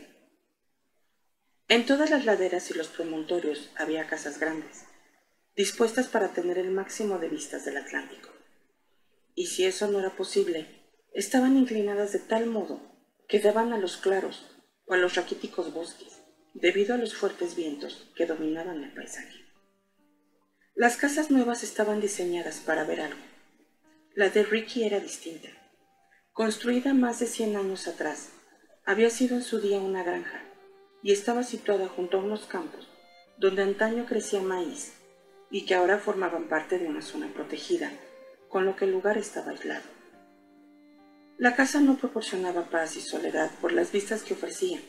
En todas las laderas y los promontorios había casas grandes, dispuestas para tener el máximo de vistas del Atlántico. Y si eso no era posible, estaban inclinadas de tal modo que daban a los claros o a los raquíticos bosques, debido a los fuertes vientos que dominaban el paisaje. Las casas nuevas estaban diseñadas para ver algo. La de Ricky era distinta. Construida más de 100 años atrás, había sido en su día una granja y estaba situada junto a unos campos donde antaño crecía maíz y que ahora formaban parte de una zona protegida, con lo que el lugar estaba aislado. La casa no proporcionaba paz y soledad por las vistas que ofrecía,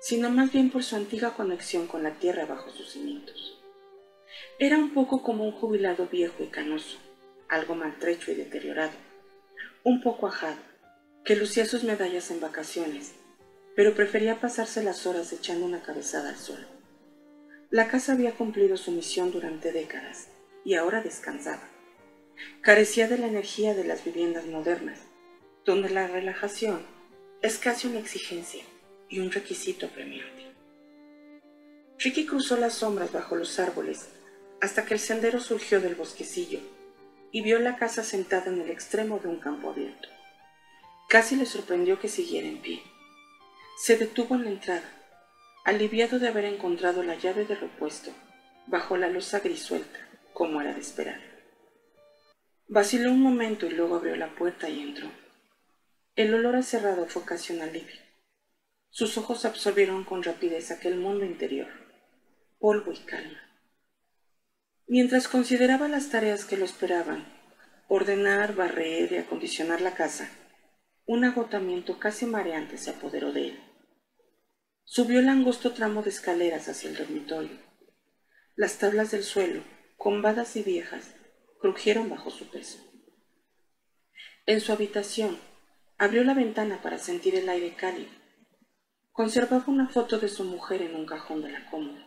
sino más bien por su antigua conexión con la tierra bajo sus cimientos. Era un poco como un jubilado viejo y canoso, algo maltrecho y deteriorado, un poco ajado, que lucía sus medallas en vacaciones, pero prefería pasarse las horas echando una cabezada al sol. La casa había cumplido su misión durante décadas y ahora descansaba. Carecía de la energía de las viviendas modernas, donde la relajación es casi una exigencia y un requisito premiante. Ricky cruzó las sombras bajo los árboles hasta que el sendero surgió del bosquecillo y vio la casa sentada en el extremo de un campo abierto. Casi le sorprendió que siguiera en pie. Se detuvo en la entrada, aliviado de haber encontrado la llave de repuesto bajo la losa grisuelta, como era de esperar. Vaciló un momento y luego abrió la puerta y entró. El olor a cerrado fue casi un alivio. Sus ojos absorbieron con rapidez aquel mundo interior, polvo y calma. Mientras consideraba las tareas que lo esperaban, ordenar, barrer y acondicionar la casa, un agotamiento casi mareante se apoderó de él. Subió el angosto tramo de escaleras hacia el dormitorio. Las tablas del suelo, combadas y viejas, crujieron bajo su peso. En su habitación, abrió la ventana para sentir el aire cálido. Conservaba una foto de su mujer en un cajón de la cómoda,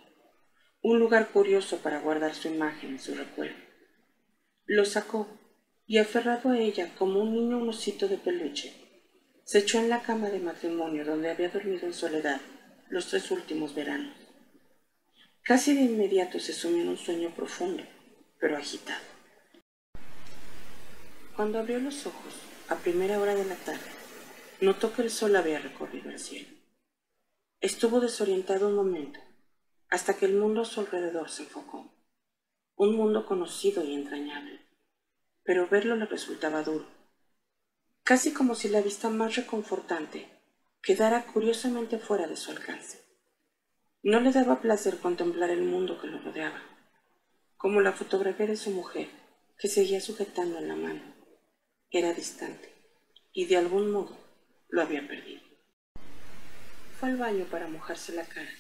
un lugar curioso para guardar su imagen y su recuerdo. Lo sacó y aferrado a ella como un niño un osito de peluche, se echó en la cama de matrimonio donde había dormido en soledad los tres últimos veranos. Casi de inmediato se sumió en un sueño profundo, pero agitado. Cuando abrió los ojos, a primera hora de la tarde, notó que el sol había recorrido el cielo. Estuvo desorientado un momento, hasta que el mundo a su alrededor se enfocó. Un mundo conocido y entrañable, pero verlo le resultaba duro casi como si la vista más reconfortante quedara curiosamente fuera de su alcance. No le daba placer contemplar el mundo que lo rodeaba, como la fotografía de su mujer que seguía sujetando en la mano. Era distante y de algún modo lo había perdido. Fue al baño para mojarse la cara.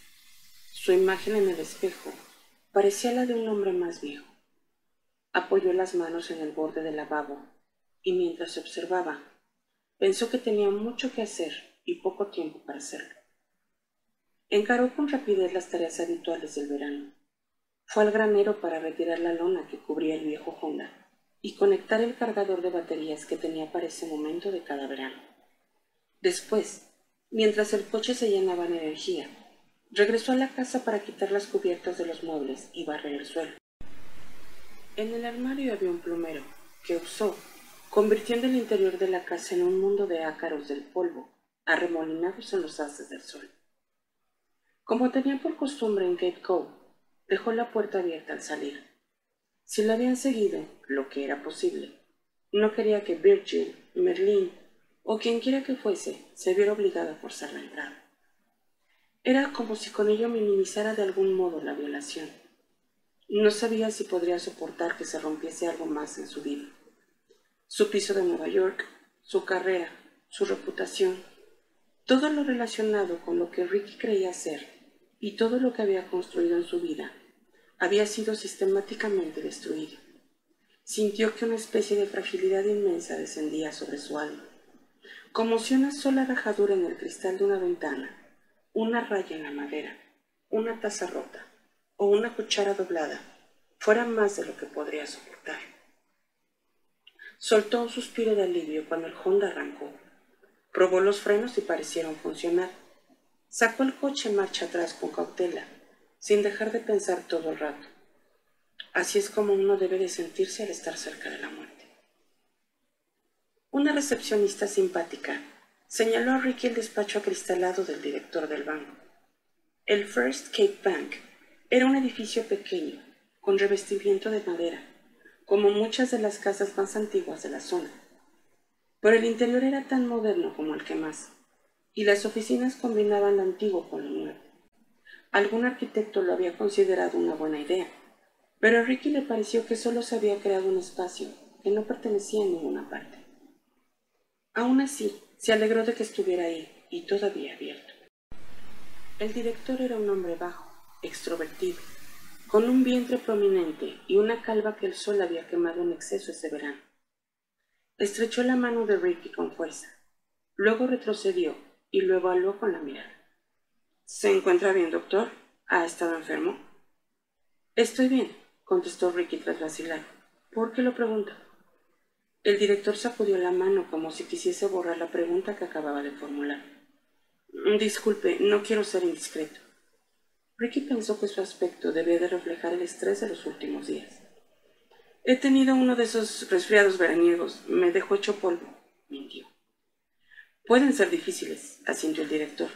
Su imagen en el espejo parecía la de un hombre más viejo. Apoyó las manos en el borde del lavabo y mientras se observaba Pensó que tenía mucho que hacer y poco tiempo para hacerlo. Encaró con rapidez las tareas habituales del verano. Fue al granero para retirar la lona que cubría el viejo Honda y conectar el cargador de baterías que tenía para ese momento de cada verano. Después, mientras el coche se llenaba de energía, regresó a la casa para quitar las cubiertas de los muebles y barrer el suelo. En el armario había un plumero que usó convirtiendo el interior de la casa en un mundo de ácaros del polvo, arremolinados en los haces del sol. Como tenía por costumbre en Gate Cove, dejó la puerta abierta al salir. Si la habían seguido, lo que era posible, no quería que Virgil, Merlin o quien quiera que fuese se viera obligada a forzar la entrada. Era como si con ello minimizara de algún modo la violación. No sabía si podría soportar que se rompiese algo más en su vida su piso de Nueva York, su carrera, su reputación, todo lo relacionado con lo que Ricky creía ser y todo lo que había construido en su vida había sido sistemáticamente destruido. Sintió que una especie de fragilidad inmensa descendía sobre su alma, como si una sola rajadura en el cristal de una ventana, una raya en la madera, una taza rota o una cuchara doblada fuera más de lo que podría soportar. Soltó un suspiro de alivio cuando el Honda arrancó. Probó los frenos y parecieron funcionar. Sacó el coche marcha atrás con cautela, sin dejar de pensar todo el rato. Así es como uno debe de sentirse al estar cerca de la muerte. Una recepcionista simpática señaló a Ricky el despacho acristalado del director del banco. El First Cape Bank era un edificio pequeño, con revestimiento de madera, como muchas de las casas más antiguas de la zona. Pero el interior era tan moderno como el que más, y las oficinas combinaban lo antiguo con lo nuevo. Algún arquitecto lo había considerado una buena idea, pero a Ricky le pareció que solo se había creado un espacio que no pertenecía a ninguna parte. Aún así, se alegró de que estuviera ahí y todavía abierto. El director era un hombre bajo, extrovertido, con un vientre prominente y una calva que el sol había quemado en exceso ese verano. Estrechó la mano de Ricky con fuerza, luego retrocedió y lo evaluó con la mirada. ¿Se encuentra bien, doctor? ¿Ha estado enfermo? Estoy bien, contestó Ricky tras vacilar. ¿Por qué lo pregunta? El director sacudió la mano como si quisiese borrar la pregunta que acababa de formular. Disculpe, no quiero ser indiscreto. Ricky pensó que su aspecto debía de reflejar el estrés de los últimos días. He tenido uno de esos resfriados veraniegos. Me dejó hecho polvo. Mintió. Pueden ser difíciles, asintió el director.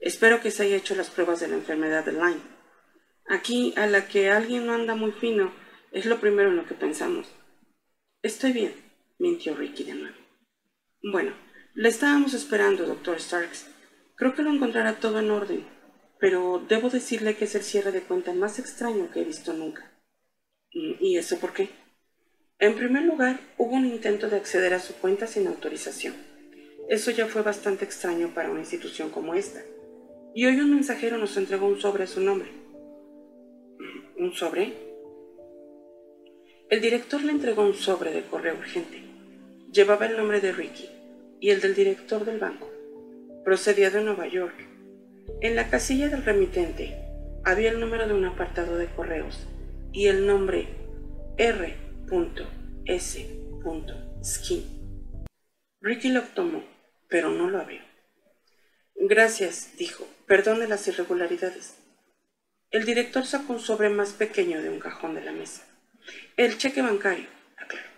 Espero que se haya hecho las pruebas de la enfermedad de Lyme. Aquí, a la que alguien no anda muy fino, es lo primero en lo que pensamos. Estoy bien, mintió Ricky de nuevo. Bueno, le estábamos esperando, doctor Starks. Creo que lo encontrará todo en orden, pero debo decirle que es el cierre de cuenta más extraño que he visto nunca. ¿Y eso por qué? En primer lugar, hubo un intento de acceder a su cuenta sin autorización. Eso ya fue bastante extraño para una institución como esta. Y hoy un mensajero nos entregó un sobre a su nombre. ¿Un sobre? El director le entregó un sobre de correo urgente. Llevaba el nombre de Ricky y el del director del banco. Procedía de Nueva York. En la casilla del remitente había el número de un apartado de correos y el nombre R.S.Skin. Ricky lo tomó, pero no lo abrió. Gracias, dijo. Perdone las irregularidades. El director sacó un sobre más pequeño de un cajón de la mesa. El cheque bancario, aclaró,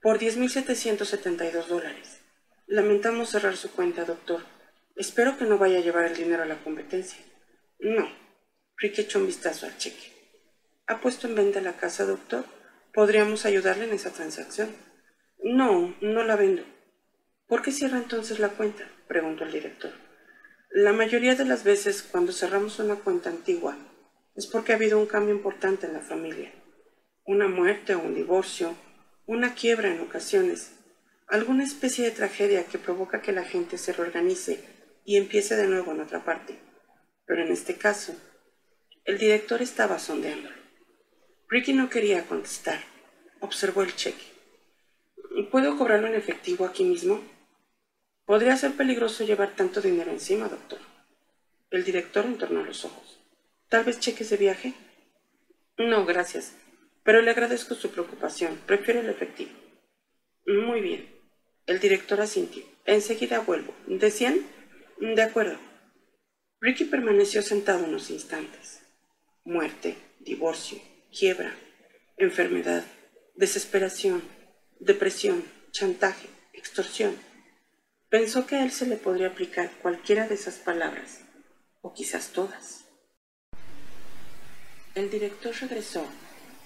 por 10.772 dólares. Lamentamos cerrar su cuenta, doctor. Espero que no vaya a llevar el dinero a la competencia. No. Rick echó un vistazo al cheque. ¿Ha puesto en venta la casa, doctor? ¿Podríamos ayudarle en esa transacción? No, no la vendo. ¿Por qué cierra entonces la cuenta? preguntó el director. La mayoría de las veces cuando cerramos una cuenta antigua es porque ha habido un cambio importante en la familia una muerte o un divorcio, una quiebra en ocasiones, alguna especie de tragedia que provoca que la gente se reorganice y empiece de nuevo en otra parte. Pero en este caso, el director estaba sondeándolo. Ricky no quería contestar. Observó el cheque. ¿Puedo cobrarlo en efectivo aquí mismo? Podría ser peligroso llevar tanto dinero encima, doctor. El director entornó los ojos. ¿Tal vez cheques de viaje? No, gracias pero le agradezco su preocupación. Prefiero el efectivo. Muy bien. El director asintió. Enseguida vuelvo. ¿Decían? De acuerdo. Ricky permaneció sentado unos instantes. Muerte, divorcio, quiebra, enfermedad, desesperación, depresión, chantaje, extorsión. Pensó que a él se le podría aplicar cualquiera de esas palabras, o quizás todas. El director regresó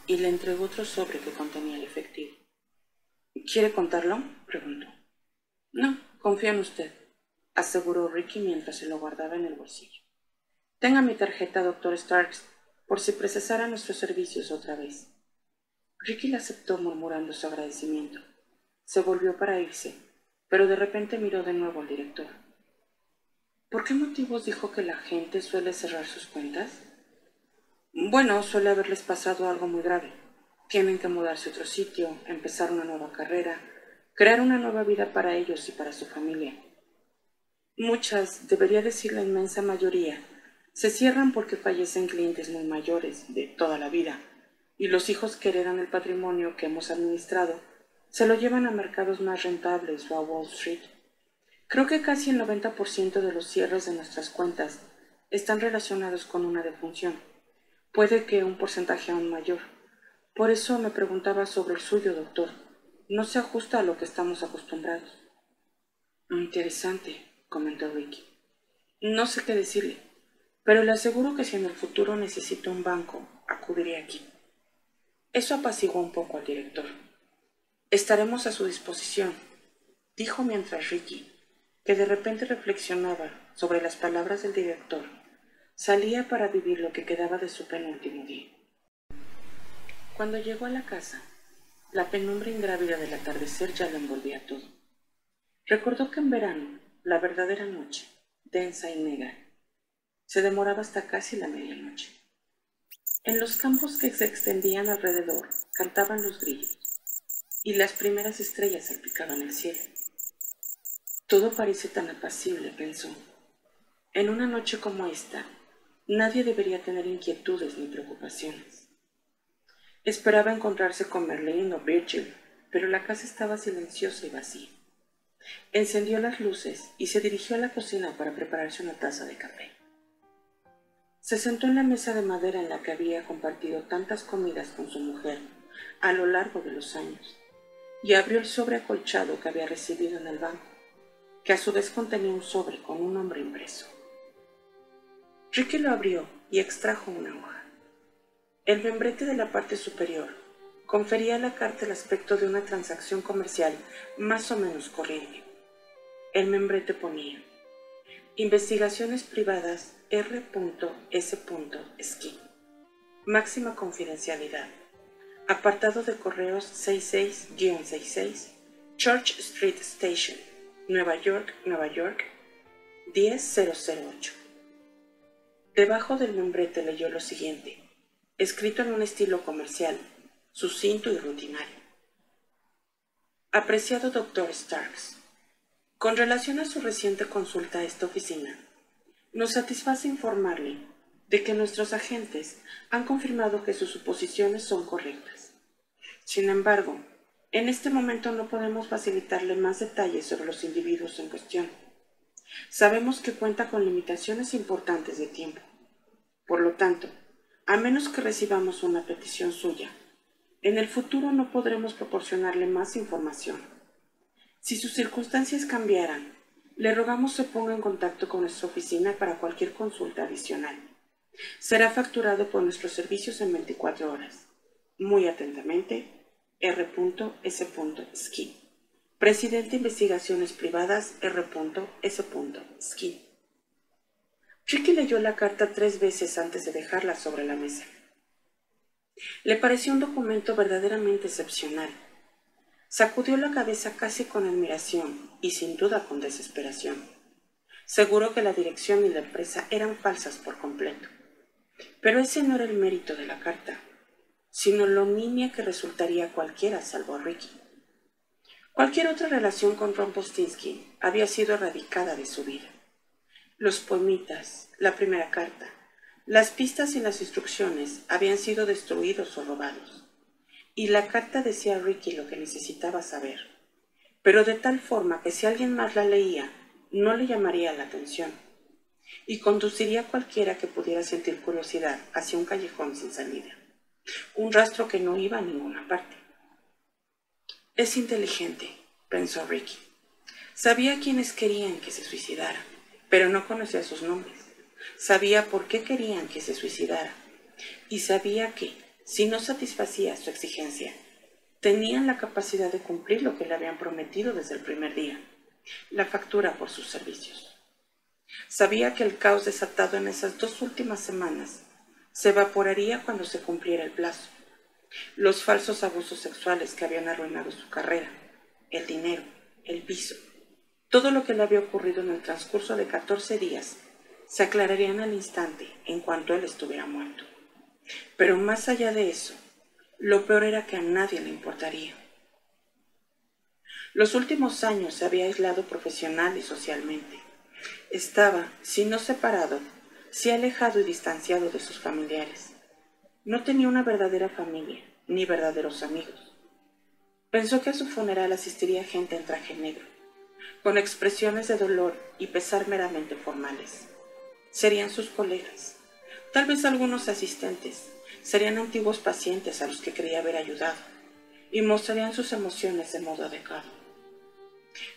y le entregó otro sobre que contenía el efectivo. ¿Quiere contarlo? preguntó. No, confío en usted, aseguró Ricky mientras se lo guardaba en el bolsillo. Tenga mi tarjeta, doctor Starks, por si procesara nuestros servicios otra vez. Ricky la aceptó murmurando su agradecimiento. Se volvió para irse, pero de repente miró de nuevo al director. ¿Por qué motivos dijo que la gente suele cerrar sus cuentas? Bueno, suele haberles pasado algo muy grave. Tienen que mudarse a otro sitio, empezar una nueva carrera, crear una nueva vida para ellos y para su familia. Muchas, debería decir la inmensa mayoría, se cierran porque fallecen clientes muy mayores de toda la vida y los hijos que heredan el patrimonio que hemos administrado se lo llevan a mercados más rentables o a Wall Street. Creo que casi el 90% de los cierres de nuestras cuentas están relacionados con una defunción. Puede que un porcentaje aún mayor. Por eso me preguntaba sobre el suyo, doctor. No se ajusta a lo que estamos acostumbrados. Interesante, comentó Ricky. No sé qué decirle, pero le aseguro que si en el futuro necesito un banco, acudiré aquí. Eso apaciguó un poco al director. Estaremos a su disposición, dijo mientras Ricky, que de repente reflexionaba sobre las palabras del director, salía para vivir lo que quedaba de su penúltimo día. Cuando llegó a la casa, la penumbra ingrávida del atardecer ya lo envolvía todo. Recordó que en verano, la verdadera noche, densa y negra, se demoraba hasta casi la medianoche. En los campos que se extendían alrededor cantaban los grillos y las primeras estrellas salpicaban el cielo. Todo parece tan apacible, pensó. En una noche como esta, nadie debería tener inquietudes ni preocupaciones. Esperaba encontrarse con Merlin o Virgil, pero la casa estaba silenciosa y vacía. Encendió las luces y se dirigió a la cocina para prepararse una taza de café. Se sentó en la mesa de madera en la que había compartido tantas comidas con su mujer a lo largo de los años y abrió el sobre acolchado que había recibido en el banco, que a su vez contenía un sobre con un nombre impreso. Ricky lo abrió y extrajo una hoja. El membrete de la parte superior confería a la carta el aspecto de una transacción comercial más o menos corriente. El membrete ponía Investigaciones privadas R.S.Ski. Máxima confidencialidad. Apartado de correos 66-66, Church Street Station, Nueva York, Nueva York, 10008. Debajo del membrete leyó lo siguiente, escrito en un estilo comercial, sucinto y rutinario. Apreciado Dr. Starks, con relación a su reciente consulta a esta oficina, nos satisface informarle de que nuestros agentes han confirmado que sus suposiciones son correctas. Sin embargo, en este momento no podemos facilitarle más detalles sobre los individuos en cuestión. Sabemos que cuenta con limitaciones importantes de tiempo. Por lo tanto, a menos que recibamos una petición suya, en el futuro no podremos proporcionarle más información. Si sus circunstancias cambiaran, le rogamos se ponga en contacto con nuestra oficina para cualquier consulta adicional. Será facturado por nuestros servicios en 24 horas. Muy atentamente, R.S. Ski. Presidente de Investigaciones Privadas R.S. Ski. Ricky leyó la carta tres veces antes de dejarla sobre la mesa. Le pareció un documento verdaderamente excepcional Sacudió la cabeza casi con admiración y sin duda con desesperación. Seguro que la dirección y la empresa eran falsas por completo. Pero ese no era el mérito de la carta, sino lo niña que resultaría cualquiera salvo a Ricky. Cualquier otra relación con Ron Postinsky había sido erradicada de su vida. Los poemitas, la primera carta, las pistas y las instrucciones habían sido destruidos o robados y la carta decía a Ricky lo que necesitaba saber, pero de tal forma que si alguien más la leía, no le llamaría la atención y conduciría a cualquiera que pudiera sentir curiosidad hacia un callejón sin salida, un rastro que no iba a ninguna parte. Es inteligente, pensó Ricky. Sabía quiénes querían que se suicidara, pero no conocía sus nombres. Sabía por qué querían que se suicidara y sabía que, si no satisfacía su exigencia, tenían la capacidad de cumplir lo que le habían prometido desde el primer día, la factura por sus servicios. Sabía que el caos desatado en esas dos últimas semanas se evaporaría cuando se cumpliera el plazo. Los falsos abusos sexuales que habían arruinado su carrera, el dinero, el piso, todo lo que le había ocurrido en el transcurso de 14 días, se aclararían al instante en cuanto él estuviera muerto. Pero más allá de eso, lo peor era que a nadie le importaría. Los últimos años se había aislado profesional y socialmente. Estaba, si no separado, si alejado y distanciado de sus familiares. No tenía una verdadera familia, ni verdaderos amigos. Pensó que a su funeral asistiría gente en traje negro, con expresiones de dolor y pesar meramente formales. Serían sus colegas, tal vez algunos asistentes, serían antiguos pacientes a los que creía haber ayudado, y mostrarían sus emociones de modo adecuado.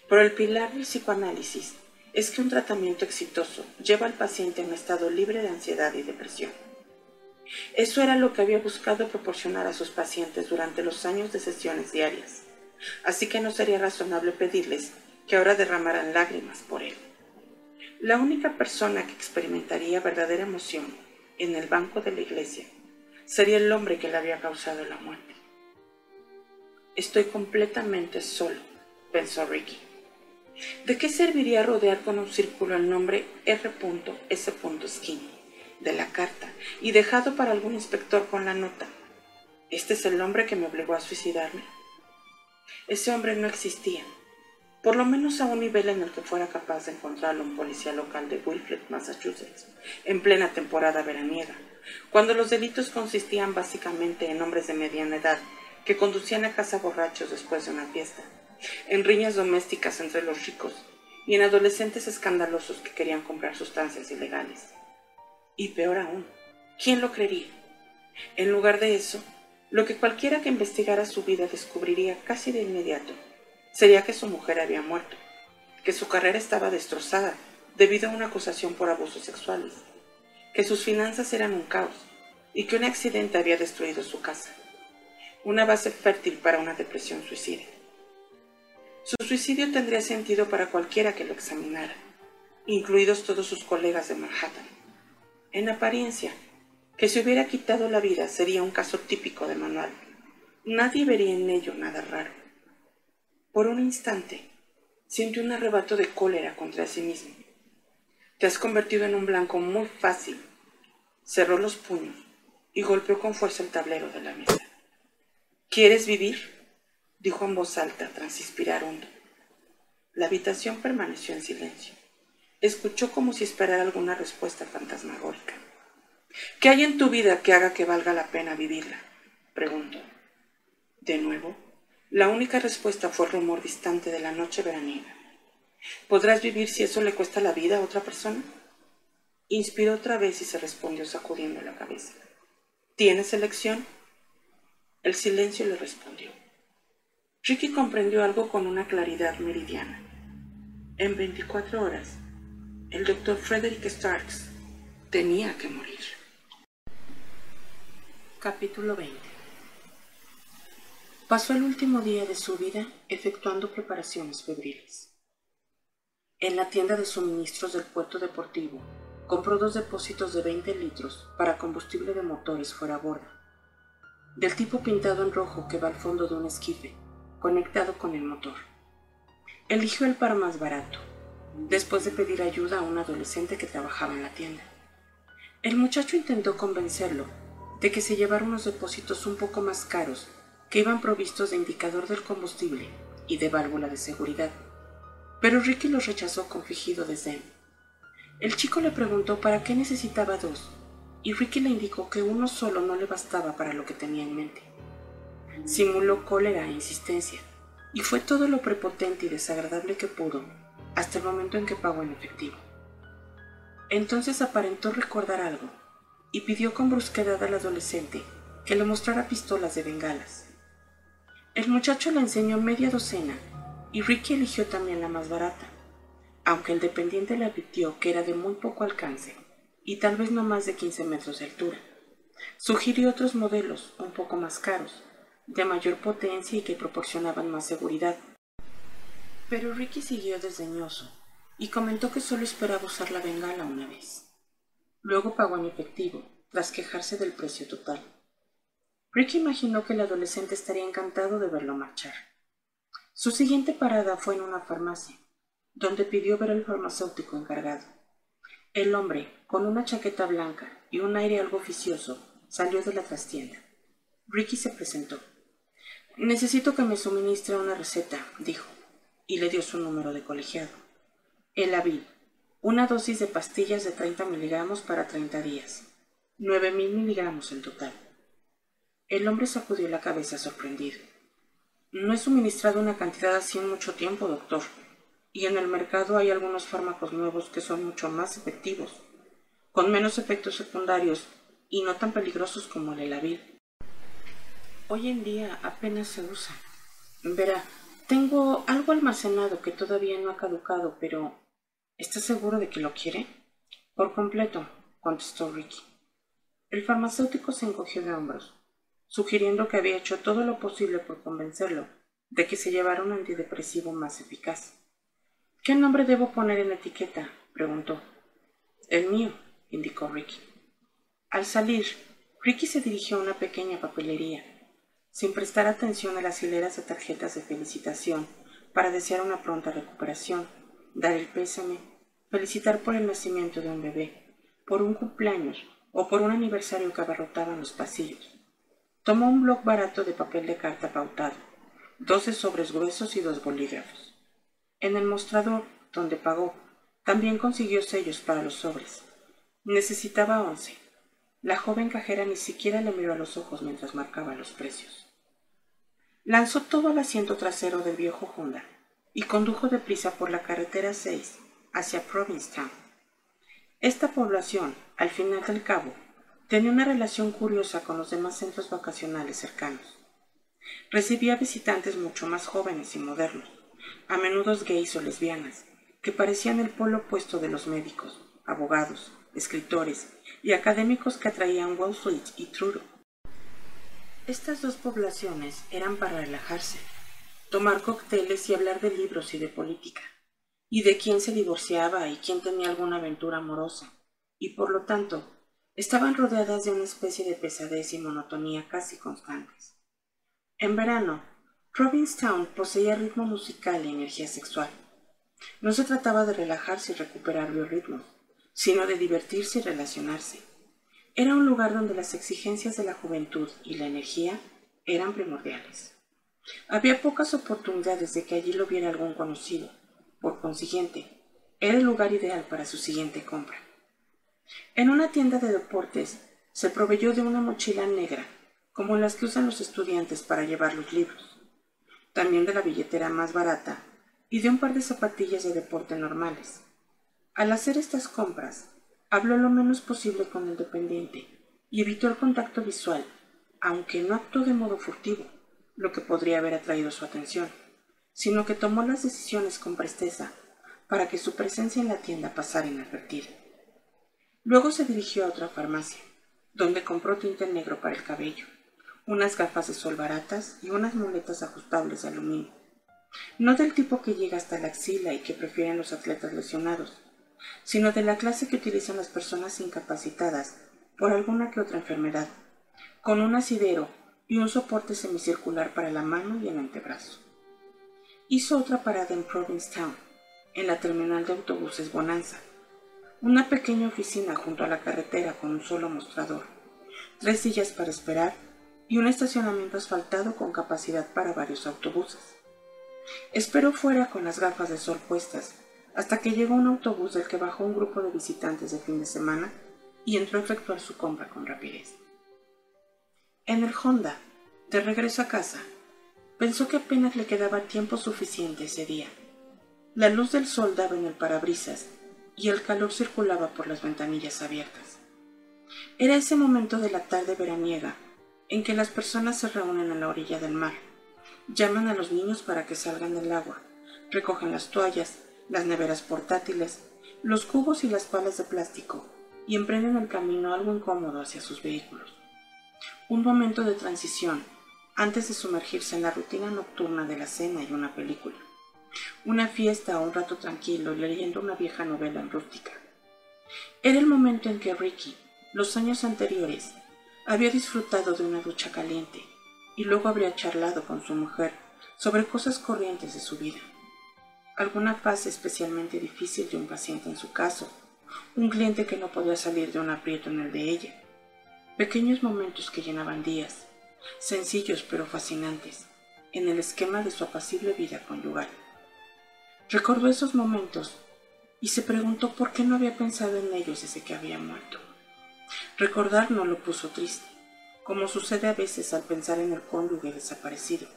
Pero el pilar del psicoanálisis es que un tratamiento exitoso lleva al paciente a un estado libre de ansiedad y depresión. Eso era lo que había buscado proporcionar a sus pacientes durante los años de sesiones diarias, así que no sería razonable pedirles que ahora derramaran lágrimas por él. La única persona que experimentaría verdadera emoción en el banco de la iglesia sería el hombre que le había causado la muerte. Estoy completamente solo, pensó Ricky. ¿De qué serviría rodear con un círculo el nombre R.S. Skin de la carta y dejado para algún inspector con la nota? ¿Este es el hombre que me obligó a suicidarme? Ese hombre no existía, por lo menos a un nivel en el que fuera capaz de encontrarlo un policía local de Wilfred, Massachusetts, en plena temporada veraniega, cuando los delitos consistían básicamente en hombres de mediana edad que conducían a casa borrachos después de una fiesta en riñas domésticas entre los ricos y en adolescentes escandalosos que querían comprar sustancias ilegales. Y peor aún, ¿quién lo creería? En lugar de eso, lo que cualquiera que investigara su vida descubriría casi de inmediato sería que su mujer había muerto, que su carrera estaba destrozada debido a una acusación por abusos sexuales, que sus finanzas eran un caos y que un accidente había destruido su casa, una base fértil para una depresión suicida. Su suicidio tendría sentido para cualquiera que lo examinara, incluidos todos sus colegas de Manhattan. En apariencia, que se hubiera quitado la vida sería un caso típico de manual. Nadie vería en ello nada raro. Por un instante, sintió un arrebato de cólera contra sí mismo. Te has convertido en un blanco muy fácil. Cerró los puños y golpeó con fuerza el tablero de la mesa. ¿Quieres vivir? dijo en voz alta tras inspirar hondo. La habitación permaneció en silencio. Escuchó como si esperara alguna respuesta fantasmagórica. ¿Qué hay en tu vida que haga que valga la pena vivirla? preguntó. De nuevo, la única respuesta fue el rumor distante de la noche veraniega. ¿Podrás vivir si eso le cuesta la vida a otra persona? Inspiró otra vez y se respondió sacudiendo la cabeza. ¿Tienes elección? El silencio le respondió. Ricky comprendió algo con una claridad meridiana. En 24 horas, el doctor Frederick Starks tenía que morir. Capítulo 20 Pasó el último día de su vida efectuando preparaciones febriles. En la tienda de suministros del puerto deportivo, compró dos depósitos de 20 litros para combustible de motores fuera a bordo, del tipo pintado en rojo que va al fondo de un esquife conectado con el motor. Eligió el par más barato, después de pedir ayuda a un adolescente que trabajaba en la tienda. El muchacho intentó convencerlo de que se llevara unos depósitos un poco más caros que iban provistos de indicador del combustible y de válvula de seguridad, pero Ricky los rechazó con fingido desdén. El chico le preguntó para qué necesitaba dos, y Ricky le indicó que uno solo no le bastaba para lo que tenía en mente. Simuló cólera e insistencia, y fue todo lo prepotente y desagradable que pudo, hasta el momento en que pagó en efectivo. Entonces aparentó recordar algo, y pidió con brusquedad al adolescente que le mostrara pistolas de bengalas. El muchacho le enseñó media docena, y Ricky eligió también la más barata, aunque el dependiente le advirtió que era de muy poco alcance y tal vez no más de 15 metros de altura. Sugirió otros modelos un poco más caros, de mayor potencia y que proporcionaban más seguridad. Pero Ricky siguió desdeñoso y comentó que solo esperaba usar la bengala una vez. Luego pagó en efectivo, tras quejarse del precio total. Ricky imaginó que el adolescente estaría encantado de verlo marchar. Su siguiente parada fue en una farmacia, donde pidió ver al farmacéutico encargado. El hombre, con una chaqueta blanca y un aire algo oficioso, salió de la trastienda. Ricky se presentó. Necesito que me suministre una receta, dijo, y le dio su número de colegiado. El Avil, una dosis de pastillas de 30 miligramos para 30 días. 9.000 miligramos en total. El hombre sacudió la cabeza sorprendido. No he suministrado una cantidad así en mucho tiempo, doctor. y en el mercado hay algunos fármacos nuevos que son mucho más efectivos, con menos efectos secundarios y no tan peligrosos como el Elavir. Hoy en día apenas se usa. Verá, tengo algo almacenado que todavía no ha caducado, pero ¿está seguro de que lo quiere? Por completo, contestó Ricky. El farmacéutico se encogió de hombros, sugiriendo que había hecho todo lo posible por convencerlo de que se llevara un antidepresivo más eficaz. ¿Qué nombre debo poner en la etiqueta? preguntó. El mío, indicó Ricky. Al salir, Ricky se dirigió a una pequeña papelería sin prestar atención a las hileras de tarjetas de felicitación para desear una pronta recuperación, dar el pésame, felicitar por el nacimiento de un bebé, por un cumpleaños o por un aniversario que abarrotaban los pasillos. Tomó un bloc barato de papel de carta pautado, doce sobres gruesos y dos bolígrafos. En el mostrador, donde pagó, también consiguió sellos para los sobres. Necesitaba once. La joven cajera ni siquiera le miró a los ojos mientras marcaba los precios. Lanzó todo al asiento trasero del viejo Honda y condujo deprisa por la carretera 6 hacia Provincetown. Esta población, al final del cabo, tenía una relación curiosa con los demás centros vacacionales cercanos. Recibía visitantes mucho más jóvenes y modernos, a menudo gays o lesbianas, que parecían el polo opuesto de los médicos, abogados, escritores y académicos que atraían Wall Street y Truro. Estas dos poblaciones eran para relajarse, tomar cócteles y hablar de libros y de política, y de quién se divorciaba y quién tenía alguna aventura amorosa, y por lo tanto estaban rodeadas de una especie de pesadez y monotonía casi constantes. En verano, Provincetown poseía ritmo musical y energía sexual. No se trataba de relajarse y recuperar biorritmos, sino de divertirse y relacionarse. Era un lugar donde las exigencias de la juventud y la energía eran primordiales. Había pocas oportunidades de que allí lo viera algún conocido. Por consiguiente, era el lugar ideal para su siguiente compra. En una tienda de deportes se proveyó de una mochila negra, como las que usan los estudiantes para llevar los libros, también de la billetera más barata y de un par de zapatillas de deporte normales. Al hacer estas compras, Habló lo menos posible con el dependiente y evitó el contacto visual, aunque no actuó de modo furtivo, lo que podría haber atraído su atención, sino que tomó las decisiones con presteza para que su presencia en la tienda pasara inadvertida. Luego se dirigió a otra farmacia, donde compró tinte negro para el cabello, unas gafas de sol baratas y unas muletas ajustables de aluminio. No del tipo que llega hasta la axila y que prefieren los atletas lesionados, sino de la clase que utilizan las personas incapacitadas por alguna que otra enfermedad, con un asidero y un soporte semicircular para la mano y el antebrazo. Hizo otra parada en Provincetown, en la terminal de autobuses Bonanza, una pequeña oficina junto a la carretera con un solo mostrador, tres sillas para esperar y un estacionamiento asfaltado con capacidad para varios autobuses. Esperó fuera con las gafas de sol puestas hasta que llegó un autobús del que bajó un grupo de visitantes de fin de semana y entró a efectuar su compra con rapidez. En el Honda, de regreso a casa, pensó que apenas le quedaba tiempo suficiente ese día. La luz del sol daba en el parabrisas y el calor circulaba por las ventanillas abiertas. Era ese momento de la tarde veraniega en que las personas se reúnen a la orilla del mar, llaman a los niños para que salgan del agua, recogen las toallas las neveras portátiles, los cubos y las palas de plástico, y emprenden el camino algo incómodo hacia sus vehículos. Un momento de transición antes de sumergirse en la rutina nocturna de la cena y una película. Una fiesta un rato tranquilo leyendo una vieja novela rústica. Era el momento en que Ricky, los años anteriores, había disfrutado de una ducha caliente y luego habría charlado con su mujer sobre cosas corrientes de su vida alguna fase especialmente difícil de un paciente en su caso, un cliente que no podía salir de un aprieto en el de ella, pequeños momentos que llenaban días, sencillos pero fascinantes, en el esquema de su apacible vida conyugal. Recordó esos momentos y se preguntó por qué no había pensado en ellos desde que había muerto. Recordar no lo puso triste, como sucede a veces al pensar en el cónyuge desaparecido,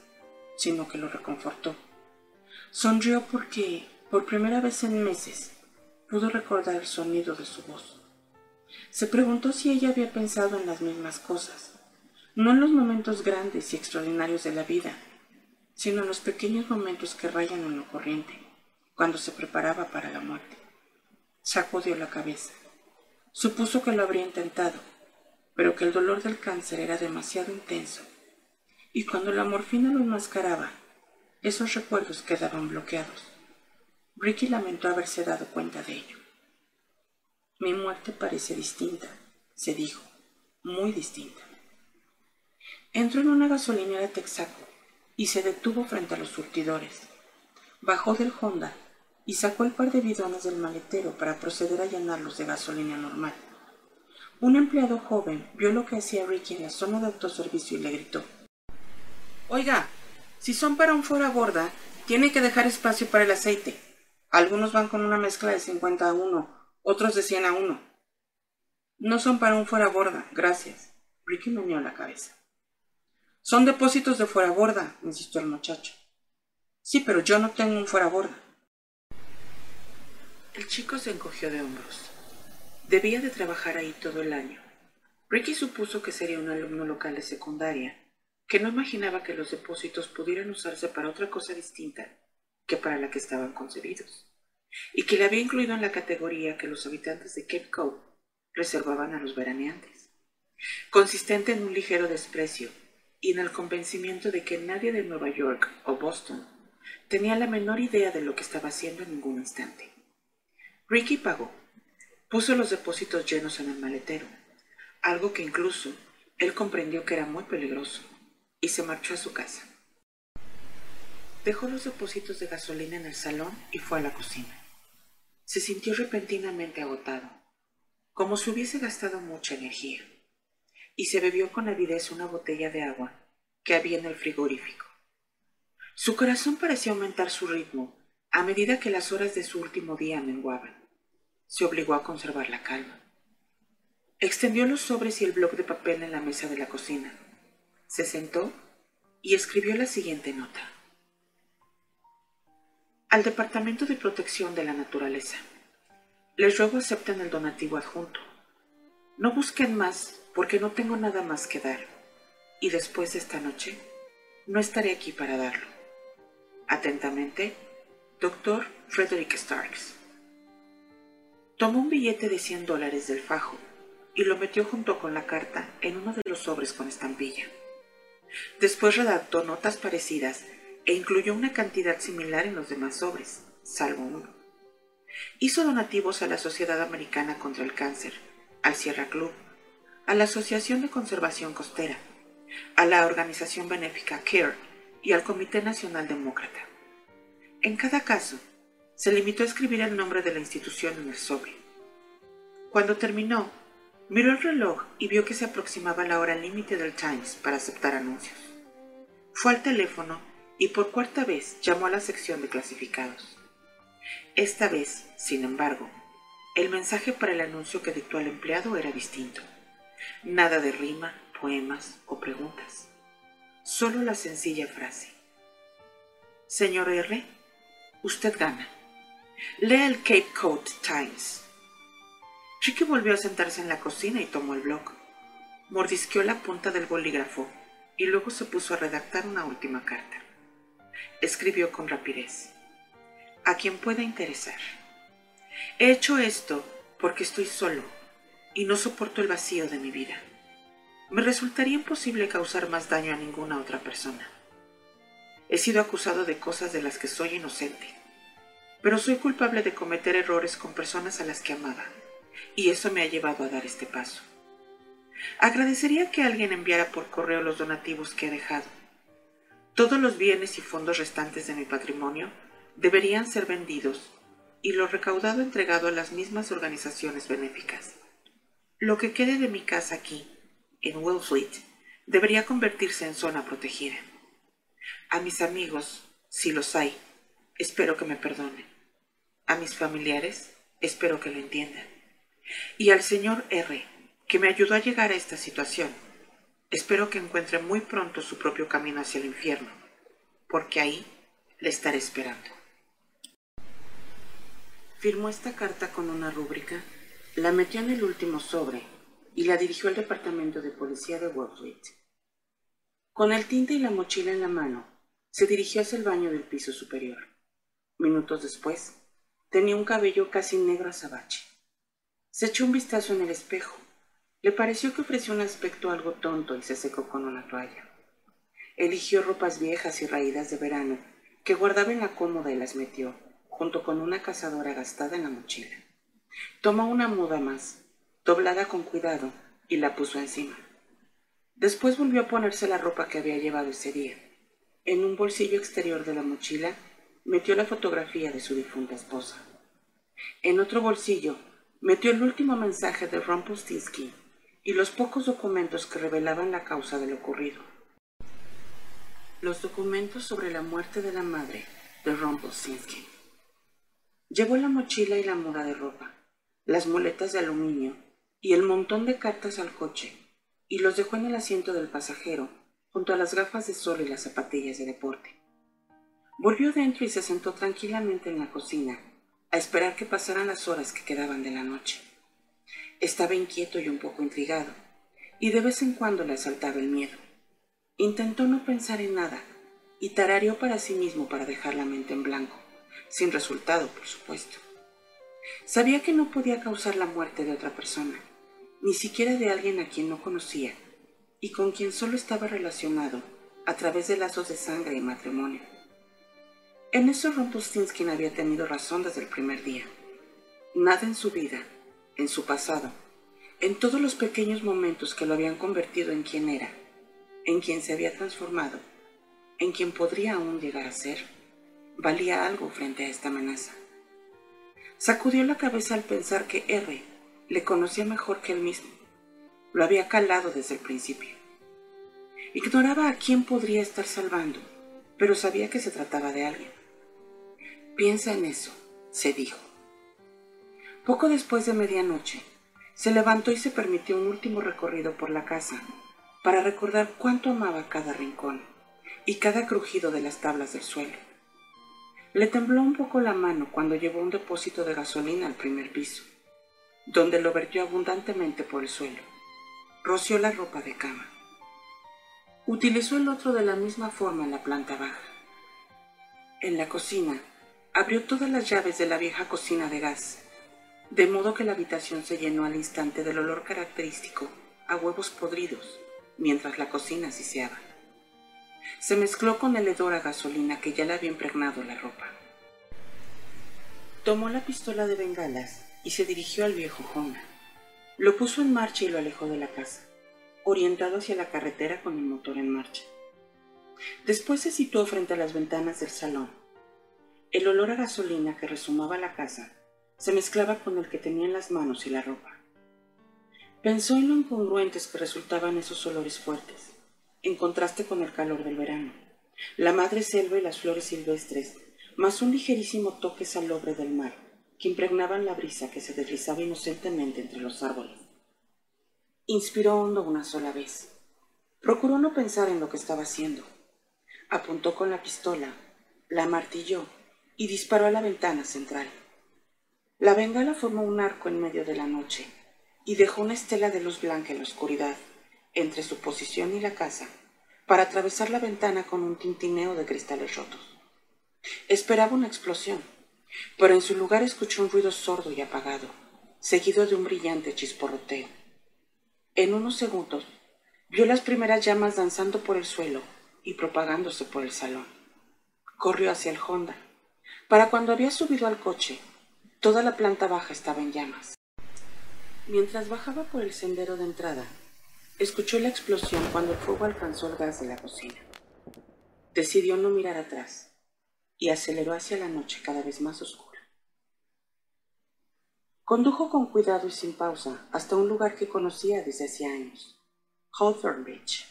sino que lo reconfortó Sonrió porque Por primera vez en meses, pudo recordar el sonido de su voz. Se preguntó si ella había pensado en las mismas cosas, no en los momentos grandes y extraordinarios de la vida, sino en los pequeños momentos que rayan en lo corriente, cuando se preparaba para la muerte. Sacudió la cabeza. Supuso que lo habría intentado, pero que el dolor del cáncer era demasiado intenso, y cuando la morfina lo enmascaraba, esos recuerdos quedaban bloqueados. Ricky lamentó haberse dado cuenta de ello. Mi muerte parece distinta, se dijo, muy distinta. Entró en una gasolinera Texaco y se detuvo frente a los surtidores. Bajó del Honda y sacó el par de bidones del maletero para proceder a llenarlos de gasolina normal. Un empleado joven vio lo que hacía Ricky en la zona de autoservicio y le gritó. Oiga, si son para un fuera borda, tiene que dejar espacio para el aceite. Algunos van con una mezcla de 50 a 1, otros de 100 a 1. No son para un fuera borda, gracias. Ricky meneó la cabeza. Son depósitos de fuera borda, insistió el muchacho. Sí, pero yo no tengo un fuera borda. El chico se encogió de hombros. Debía de trabajar ahí todo el año. Ricky supuso que sería un alumno local de secundaria, que no imaginaba que los depósitos pudieran usarse para otra cosa distinta que para la que estaban concebidos, y que le había incluido en la categoría que los habitantes de Cape Cod reservaban a los veraneantes, consistente en un ligero desprecio y en el convencimiento de que nadie de Nueva York o Boston tenía la menor idea de lo que estaba haciendo en ningún instante. Ricky pagó, puso los depósitos llenos en el maletero, algo que incluso él comprendió que era muy peligroso, y se marchó a su casa. Dejó los depósitos de gasolina en el salón y fue a la cocina. Se sintió repentinamente agotado, como si hubiese gastado mucha energía, y se bebió con avidez una botella de agua que había en el frigorífico. Su corazón parecía aumentar su ritmo a medida que las horas de su último día menguaban. Se obligó a conservar la calma. Extendió los sobres y el bloc de papel en la mesa de la cocina. Se sentó y escribió la siguiente nota al Departamento de Protección de la Naturaleza. Les ruego acepten el donativo adjunto. No busquen más porque no tengo nada más que dar. Y después de esta noche, no estaré aquí para darlo. Atentamente, Dr. Frederick Starks. Tomó un billete de 100 dólares del fajo y lo metió junto con la carta en uno de los sobres con estampilla. Después redactó notas parecidas e incluyó una cantidad similar en los demás sobres, salvo uno. Hizo donativos a la Sociedad Americana contra el Cáncer, al Sierra Club, a la Asociación de Conservación Costera, a la organización benéfica CARE y al Comité Nacional Demócrata. En cada caso, se limitó a escribir el nombre de la institución en el sobre. Cuando terminó, miró el reloj y vio que se aproximaba la hora límite del Times para aceptar anuncios. Fue al teléfono y por cuarta vez llamó a la sección de clasificados. Esta vez, sin embargo, el mensaje para el anuncio que dictó al empleado era distinto. Nada de rima, poemas o preguntas. Solo la sencilla frase. Señor R, usted gana. Lea el Cape Cod Times. Ricky volvió a sentarse en la cocina y tomó el blog. Mordisqueó la punta del bolígrafo y luego se puso a redactar una última carta escribió con rapidez. A quien pueda interesar. He hecho esto porque estoy solo y no soporto el vacío de mi vida. Me resultaría imposible causar más daño a ninguna otra persona. He sido acusado de cosas de las que soy inocente, pero soy culpable de cometer errores con personas a las que amaba, y eso me ha llevado a dar este paso. Agradecería que alguien enviara por correo los donativos que he dejado todos los bienes y fondos restantes de mi patrimonio deberían ser vendidos y lo recaudado entregado a las mismas organizaciones benéficas. Lo que quede de mi casa aquí, en Wellfleet, debería convertirse en zona protegida. A mis amigos, si los hay, espero que me perdonen. A mis familiares, espero que lo entiendan. Y al señor R, que me ayudó a llegar a esta situación, Espero que encuentre muy pronto su propio camino hacia el infierno, porque ahí le estaré esperando. Firmó esta carta con una rúbrica, la metió en el último sobre y la dirigió al departamento de policía de Wallfleet. Con el tinte y la mochila en la mano, se dirigió hacia el baño del piso superior. Minutos después, tenía un cabello casi negro azabache. Se echó un vistazo en el espejo. Le pareció que ofrecía un aspecto algo tonto y se secó con una toalla. Eligió ropas viejas y raídas de verano que guardaba en la cómoda y las metió, junto con una cazadora gastada en la mochila. Tomó una muda más, doblada con cuidado, y la puso encima. Después volvió a ponerse la ropa que había llevado ese día. En un bolsillo exterior de la mochila metió la fotografía de su difunta esposa. En otro bolsillo metió el último mensaje de Rumpelstiltskin y los pocos documentos que revelaban la causa de lo ocurrido. Los documentos sobre la muerte de la madre de Rumpelstiltskin. Llevó la mochila y la muda de ropa, las muletas de aluminio y el montón de cartas al coche y los dejó en el asiento del pasajero, junto a las gafas de sol y las zapatillas de deporte. Volvió dentro y se sentó tranquilamente en la cocina, a esperar que pasaran las horas que quedaban de la noche. Estaba inquieto y un poco intrigado, y de vez en cuando le asaltaba el miedo. Intentó no pensar en nada, y tarareó para sí mismo para dejar la mente en blanco, sin resultado, por supuesto. Sabía que no podía causar la muerte de otra persona, ni siquiera de alguien a quien no conocía y con quien solo estaba relacionado a través de lazos de sangre y matrimonio. En eso Rumpelstiltskin había tenido razón desde el primer día. Nada en su vida, en su pasado, en todos los pequeños momentos que lo habían convertido en quien era, en quien se había transformado, en quien podría aún llegar a ser, valía algo frente a esta amenaza. Sacudió la cabeza al pensar que R le conocía mejor que él mismo. Lo había calado desde el principio. Ignoraba a quién podría estar salvando, pero sabía que se trataba de alguien. Piensa en eso, se dijo. Poco después de medianoche, se levantó y se permitió un último recorrido por la casa para recordar cuánto amaba cada rincón y cada crujido de las tablas del suelo. Le tembló un poco la mano cuando llevó un depósito de gasolina al primer piso donde lo vertió abundantemente por el suelo. Roció la ropa de cama. Utilizó el otro de la misma forma en la planta baja. En la cocina, abrió todas las llaves de la vieja cocina de gas, de modo que la habitación se llenó al instante del olor característico a huevos podridos, mientras la cocina siseaba. Se mezcló con el hedor a gasolina que ya le había impregnado la ropa. Tomó la pistola de bengalas y se dirigió al viejo Honda. Lo puso en marcha y lo alejó de la casa, orientado hacia la carretera con el motor en marcha. Después se situó frente a las ventanas del salón. El olor a gasolina que resumaba la casa se mezclaba con el que tenía en las manos y la ropa. Pensó en lo incongruentes que resultaban esos olores fuertes, en contraste con el calor del verano, la madre selva y las flores silvestres, más un ligerísimo toque salobre del mar que impregnaban la brisa que se deslizaba inocentemente entre los árboles. Inspiró hondo una sola vez. Procuró no pensar en lo que estaba haciendo. Apuntó con la pistola, la martilló y disparó a la ventana central. La bengala formó un arco en medio de la noche y dejó una estela de luz blanca en la oscuridad, entre su posición y la casa, para atravesar la ventana con un tintineo de cristales rotos. Esperaba una explosión pero en su lugar escuchó un ruido sordo y apagado, seguido de un brillante chisporroteo. En unos segundos vio las primeras llamas danzando por el suelo y propagándose por el salón. Corrió hacia el Honda. Para cuando había subido al coche, toda la planta baja estaba en llamas. Mientras bajaba por el sendero de entrada, escuchó la explosión cuando el fuego alcanzó el gas de la cocina. Decidió no mirar atrás y aceleró hacia la noche cada vez más oscura. Condujo con cuidado y sin pausa hasta un lugar que conocía desde hacía años, Hawthorne Beach.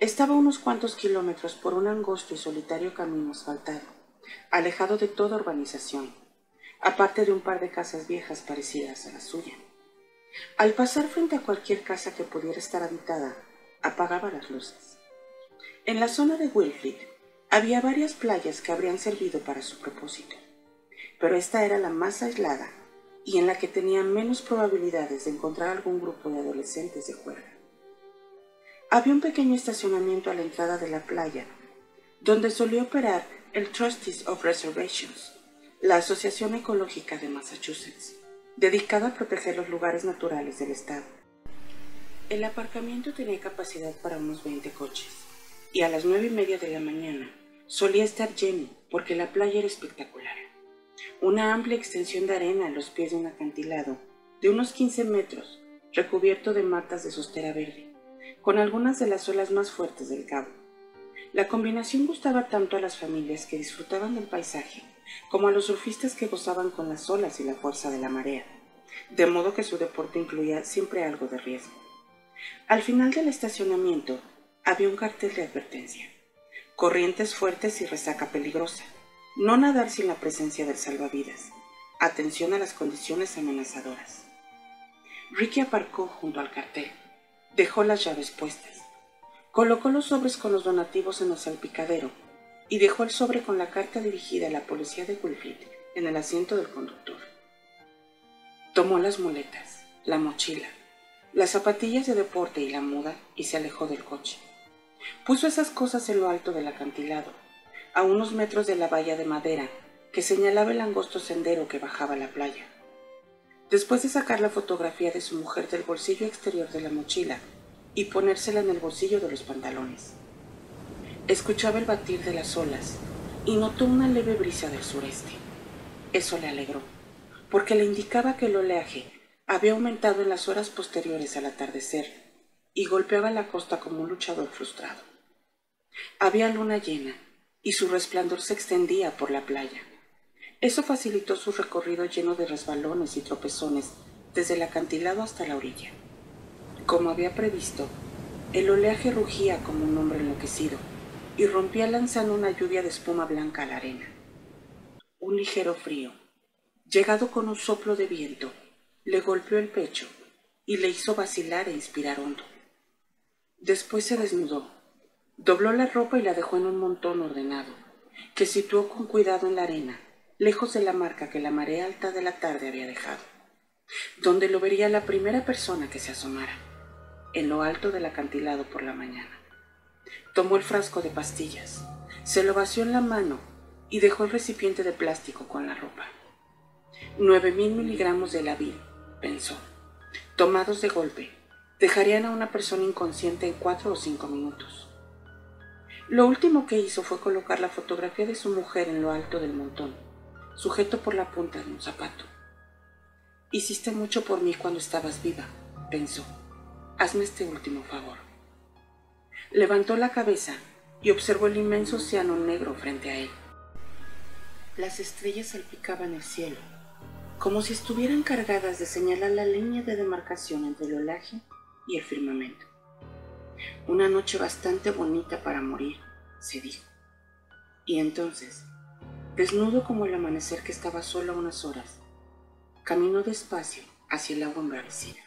Estaba unos cuantos kilómetros por un angosto y solitario camino asfaltado, alejado de toda urbanización, aparte de un par de casas viejas parecidas a la suya. Al pasar frente a cualquier casa que pudiera estar habitada, apagaba las luces. En la zona de Wilfrid había varias playas que habrían servido para su propósito. pero esta era la más aislada y en la que tenía menos probabilidades de encontrar algún grupo de adolescentes de juerga. Había un pequeño estacionamiento a la entrada de la playa, donde solía operar el Trustees of Reservations, la Asociación Ecológica de Massachusetts, dedicada a proteger los lugares naturales del estado. El aparcamiento tenía capacidad para unos 20 coches, y a las nueve y media de la mañana solía estar lleno porque la playa era espectacular. Una amplia extensión de arena a los pies de un acantilado de unos 15 metros, recubierto de matas de sostera verde, con algunas de las olas más fuertes del cabo. La combinación gustaba tanto a las familias que disfrutaban del paisaje como a los surfistas que gozaban con las olas y la fuerza de la marea, de modo que su deporte incluía siempre algo de riesgo. Al final del estacionamiento había un cartel de advertencia. Corrientes fuertes y resaca peligrosa. No nadar sin la presencia del salvavidas. Atención a las condiciones amenazadoras. Ricky aparcó junto al cartel. Dejó las llaves puestas. Colocó los sobres con los donativos en el salpicadero y dejó el sobre con la carta dirigida a la policía de Wilfrid en el asiento del conductor. Tomó las muletas, la mochila, las zapatillas de deporte y la muda y se alejó del coche. Puso esas cosas en lo alto del acantilado a unos metros de la valla de madera que señalaba el angosto sendero que bajaba a la playa. Después de sacar la fotografía de su mujer del bolsillo exterior de la mochila y ponérsela en el bolsillo de los pantalones, escuchaba el batir de las olas y notó una leve brisa del sureste. Eso le alegró, porque le indicaba que el oleaje había aumentado en las horas posteriores al atardecer y golpeaba la costa como un luchador frustrado. Había luna llena y su resplandor se extendía por la playa. Eso facilitó su recorrido lleno de resbalones y tropezones desde el acantilado hasta la orilla. Como había previsto, el oleaje rugía como un hombre enloquecido y rompía lanzando una lluvia de espuma blanca a la arena. Un ligero frío, llegado con un soplo de viento, le golpeó el pecho y le hizo vacilar e inspirar hondo. Después se desnudó Dobló la ropa y la dejó en un montón ordenado, que situó con cuidado en la arena, lejos de la marca que la marea alta de la tarde había dejado, donde lo vería la primera persona que se asomara, en lo alto del acantilado por la mañana. Tomó el frasco de pastillas, se lo vació en la mano y dejó el recipiente de plástico con la ropa. Nueve mil miligramos de lavil, pensó, tomados de golpe, dejarían a una persona inconsciente en cuatro o cinco minutos. Lo último que hizo fue colocar la fotografía de su mujer en lo alto del montón, sujeto por la punta de un zapato. Hiciste mucho por mí cuando estabas viva, pensó. Hazme este último favor. Levantó la cabeza y observó el inmenso océano negro frente a él. Las estrellas salpicaban el cielo, como si estuvieran cargadas de señalar la línea de demarcación entre el olaje y el firmamento. Una noche bastante bonita para morir, se dijo. Y entonces, desnudo como el amanecer que estaba solo unas horas, caminó despacio hacia el agua embravecida.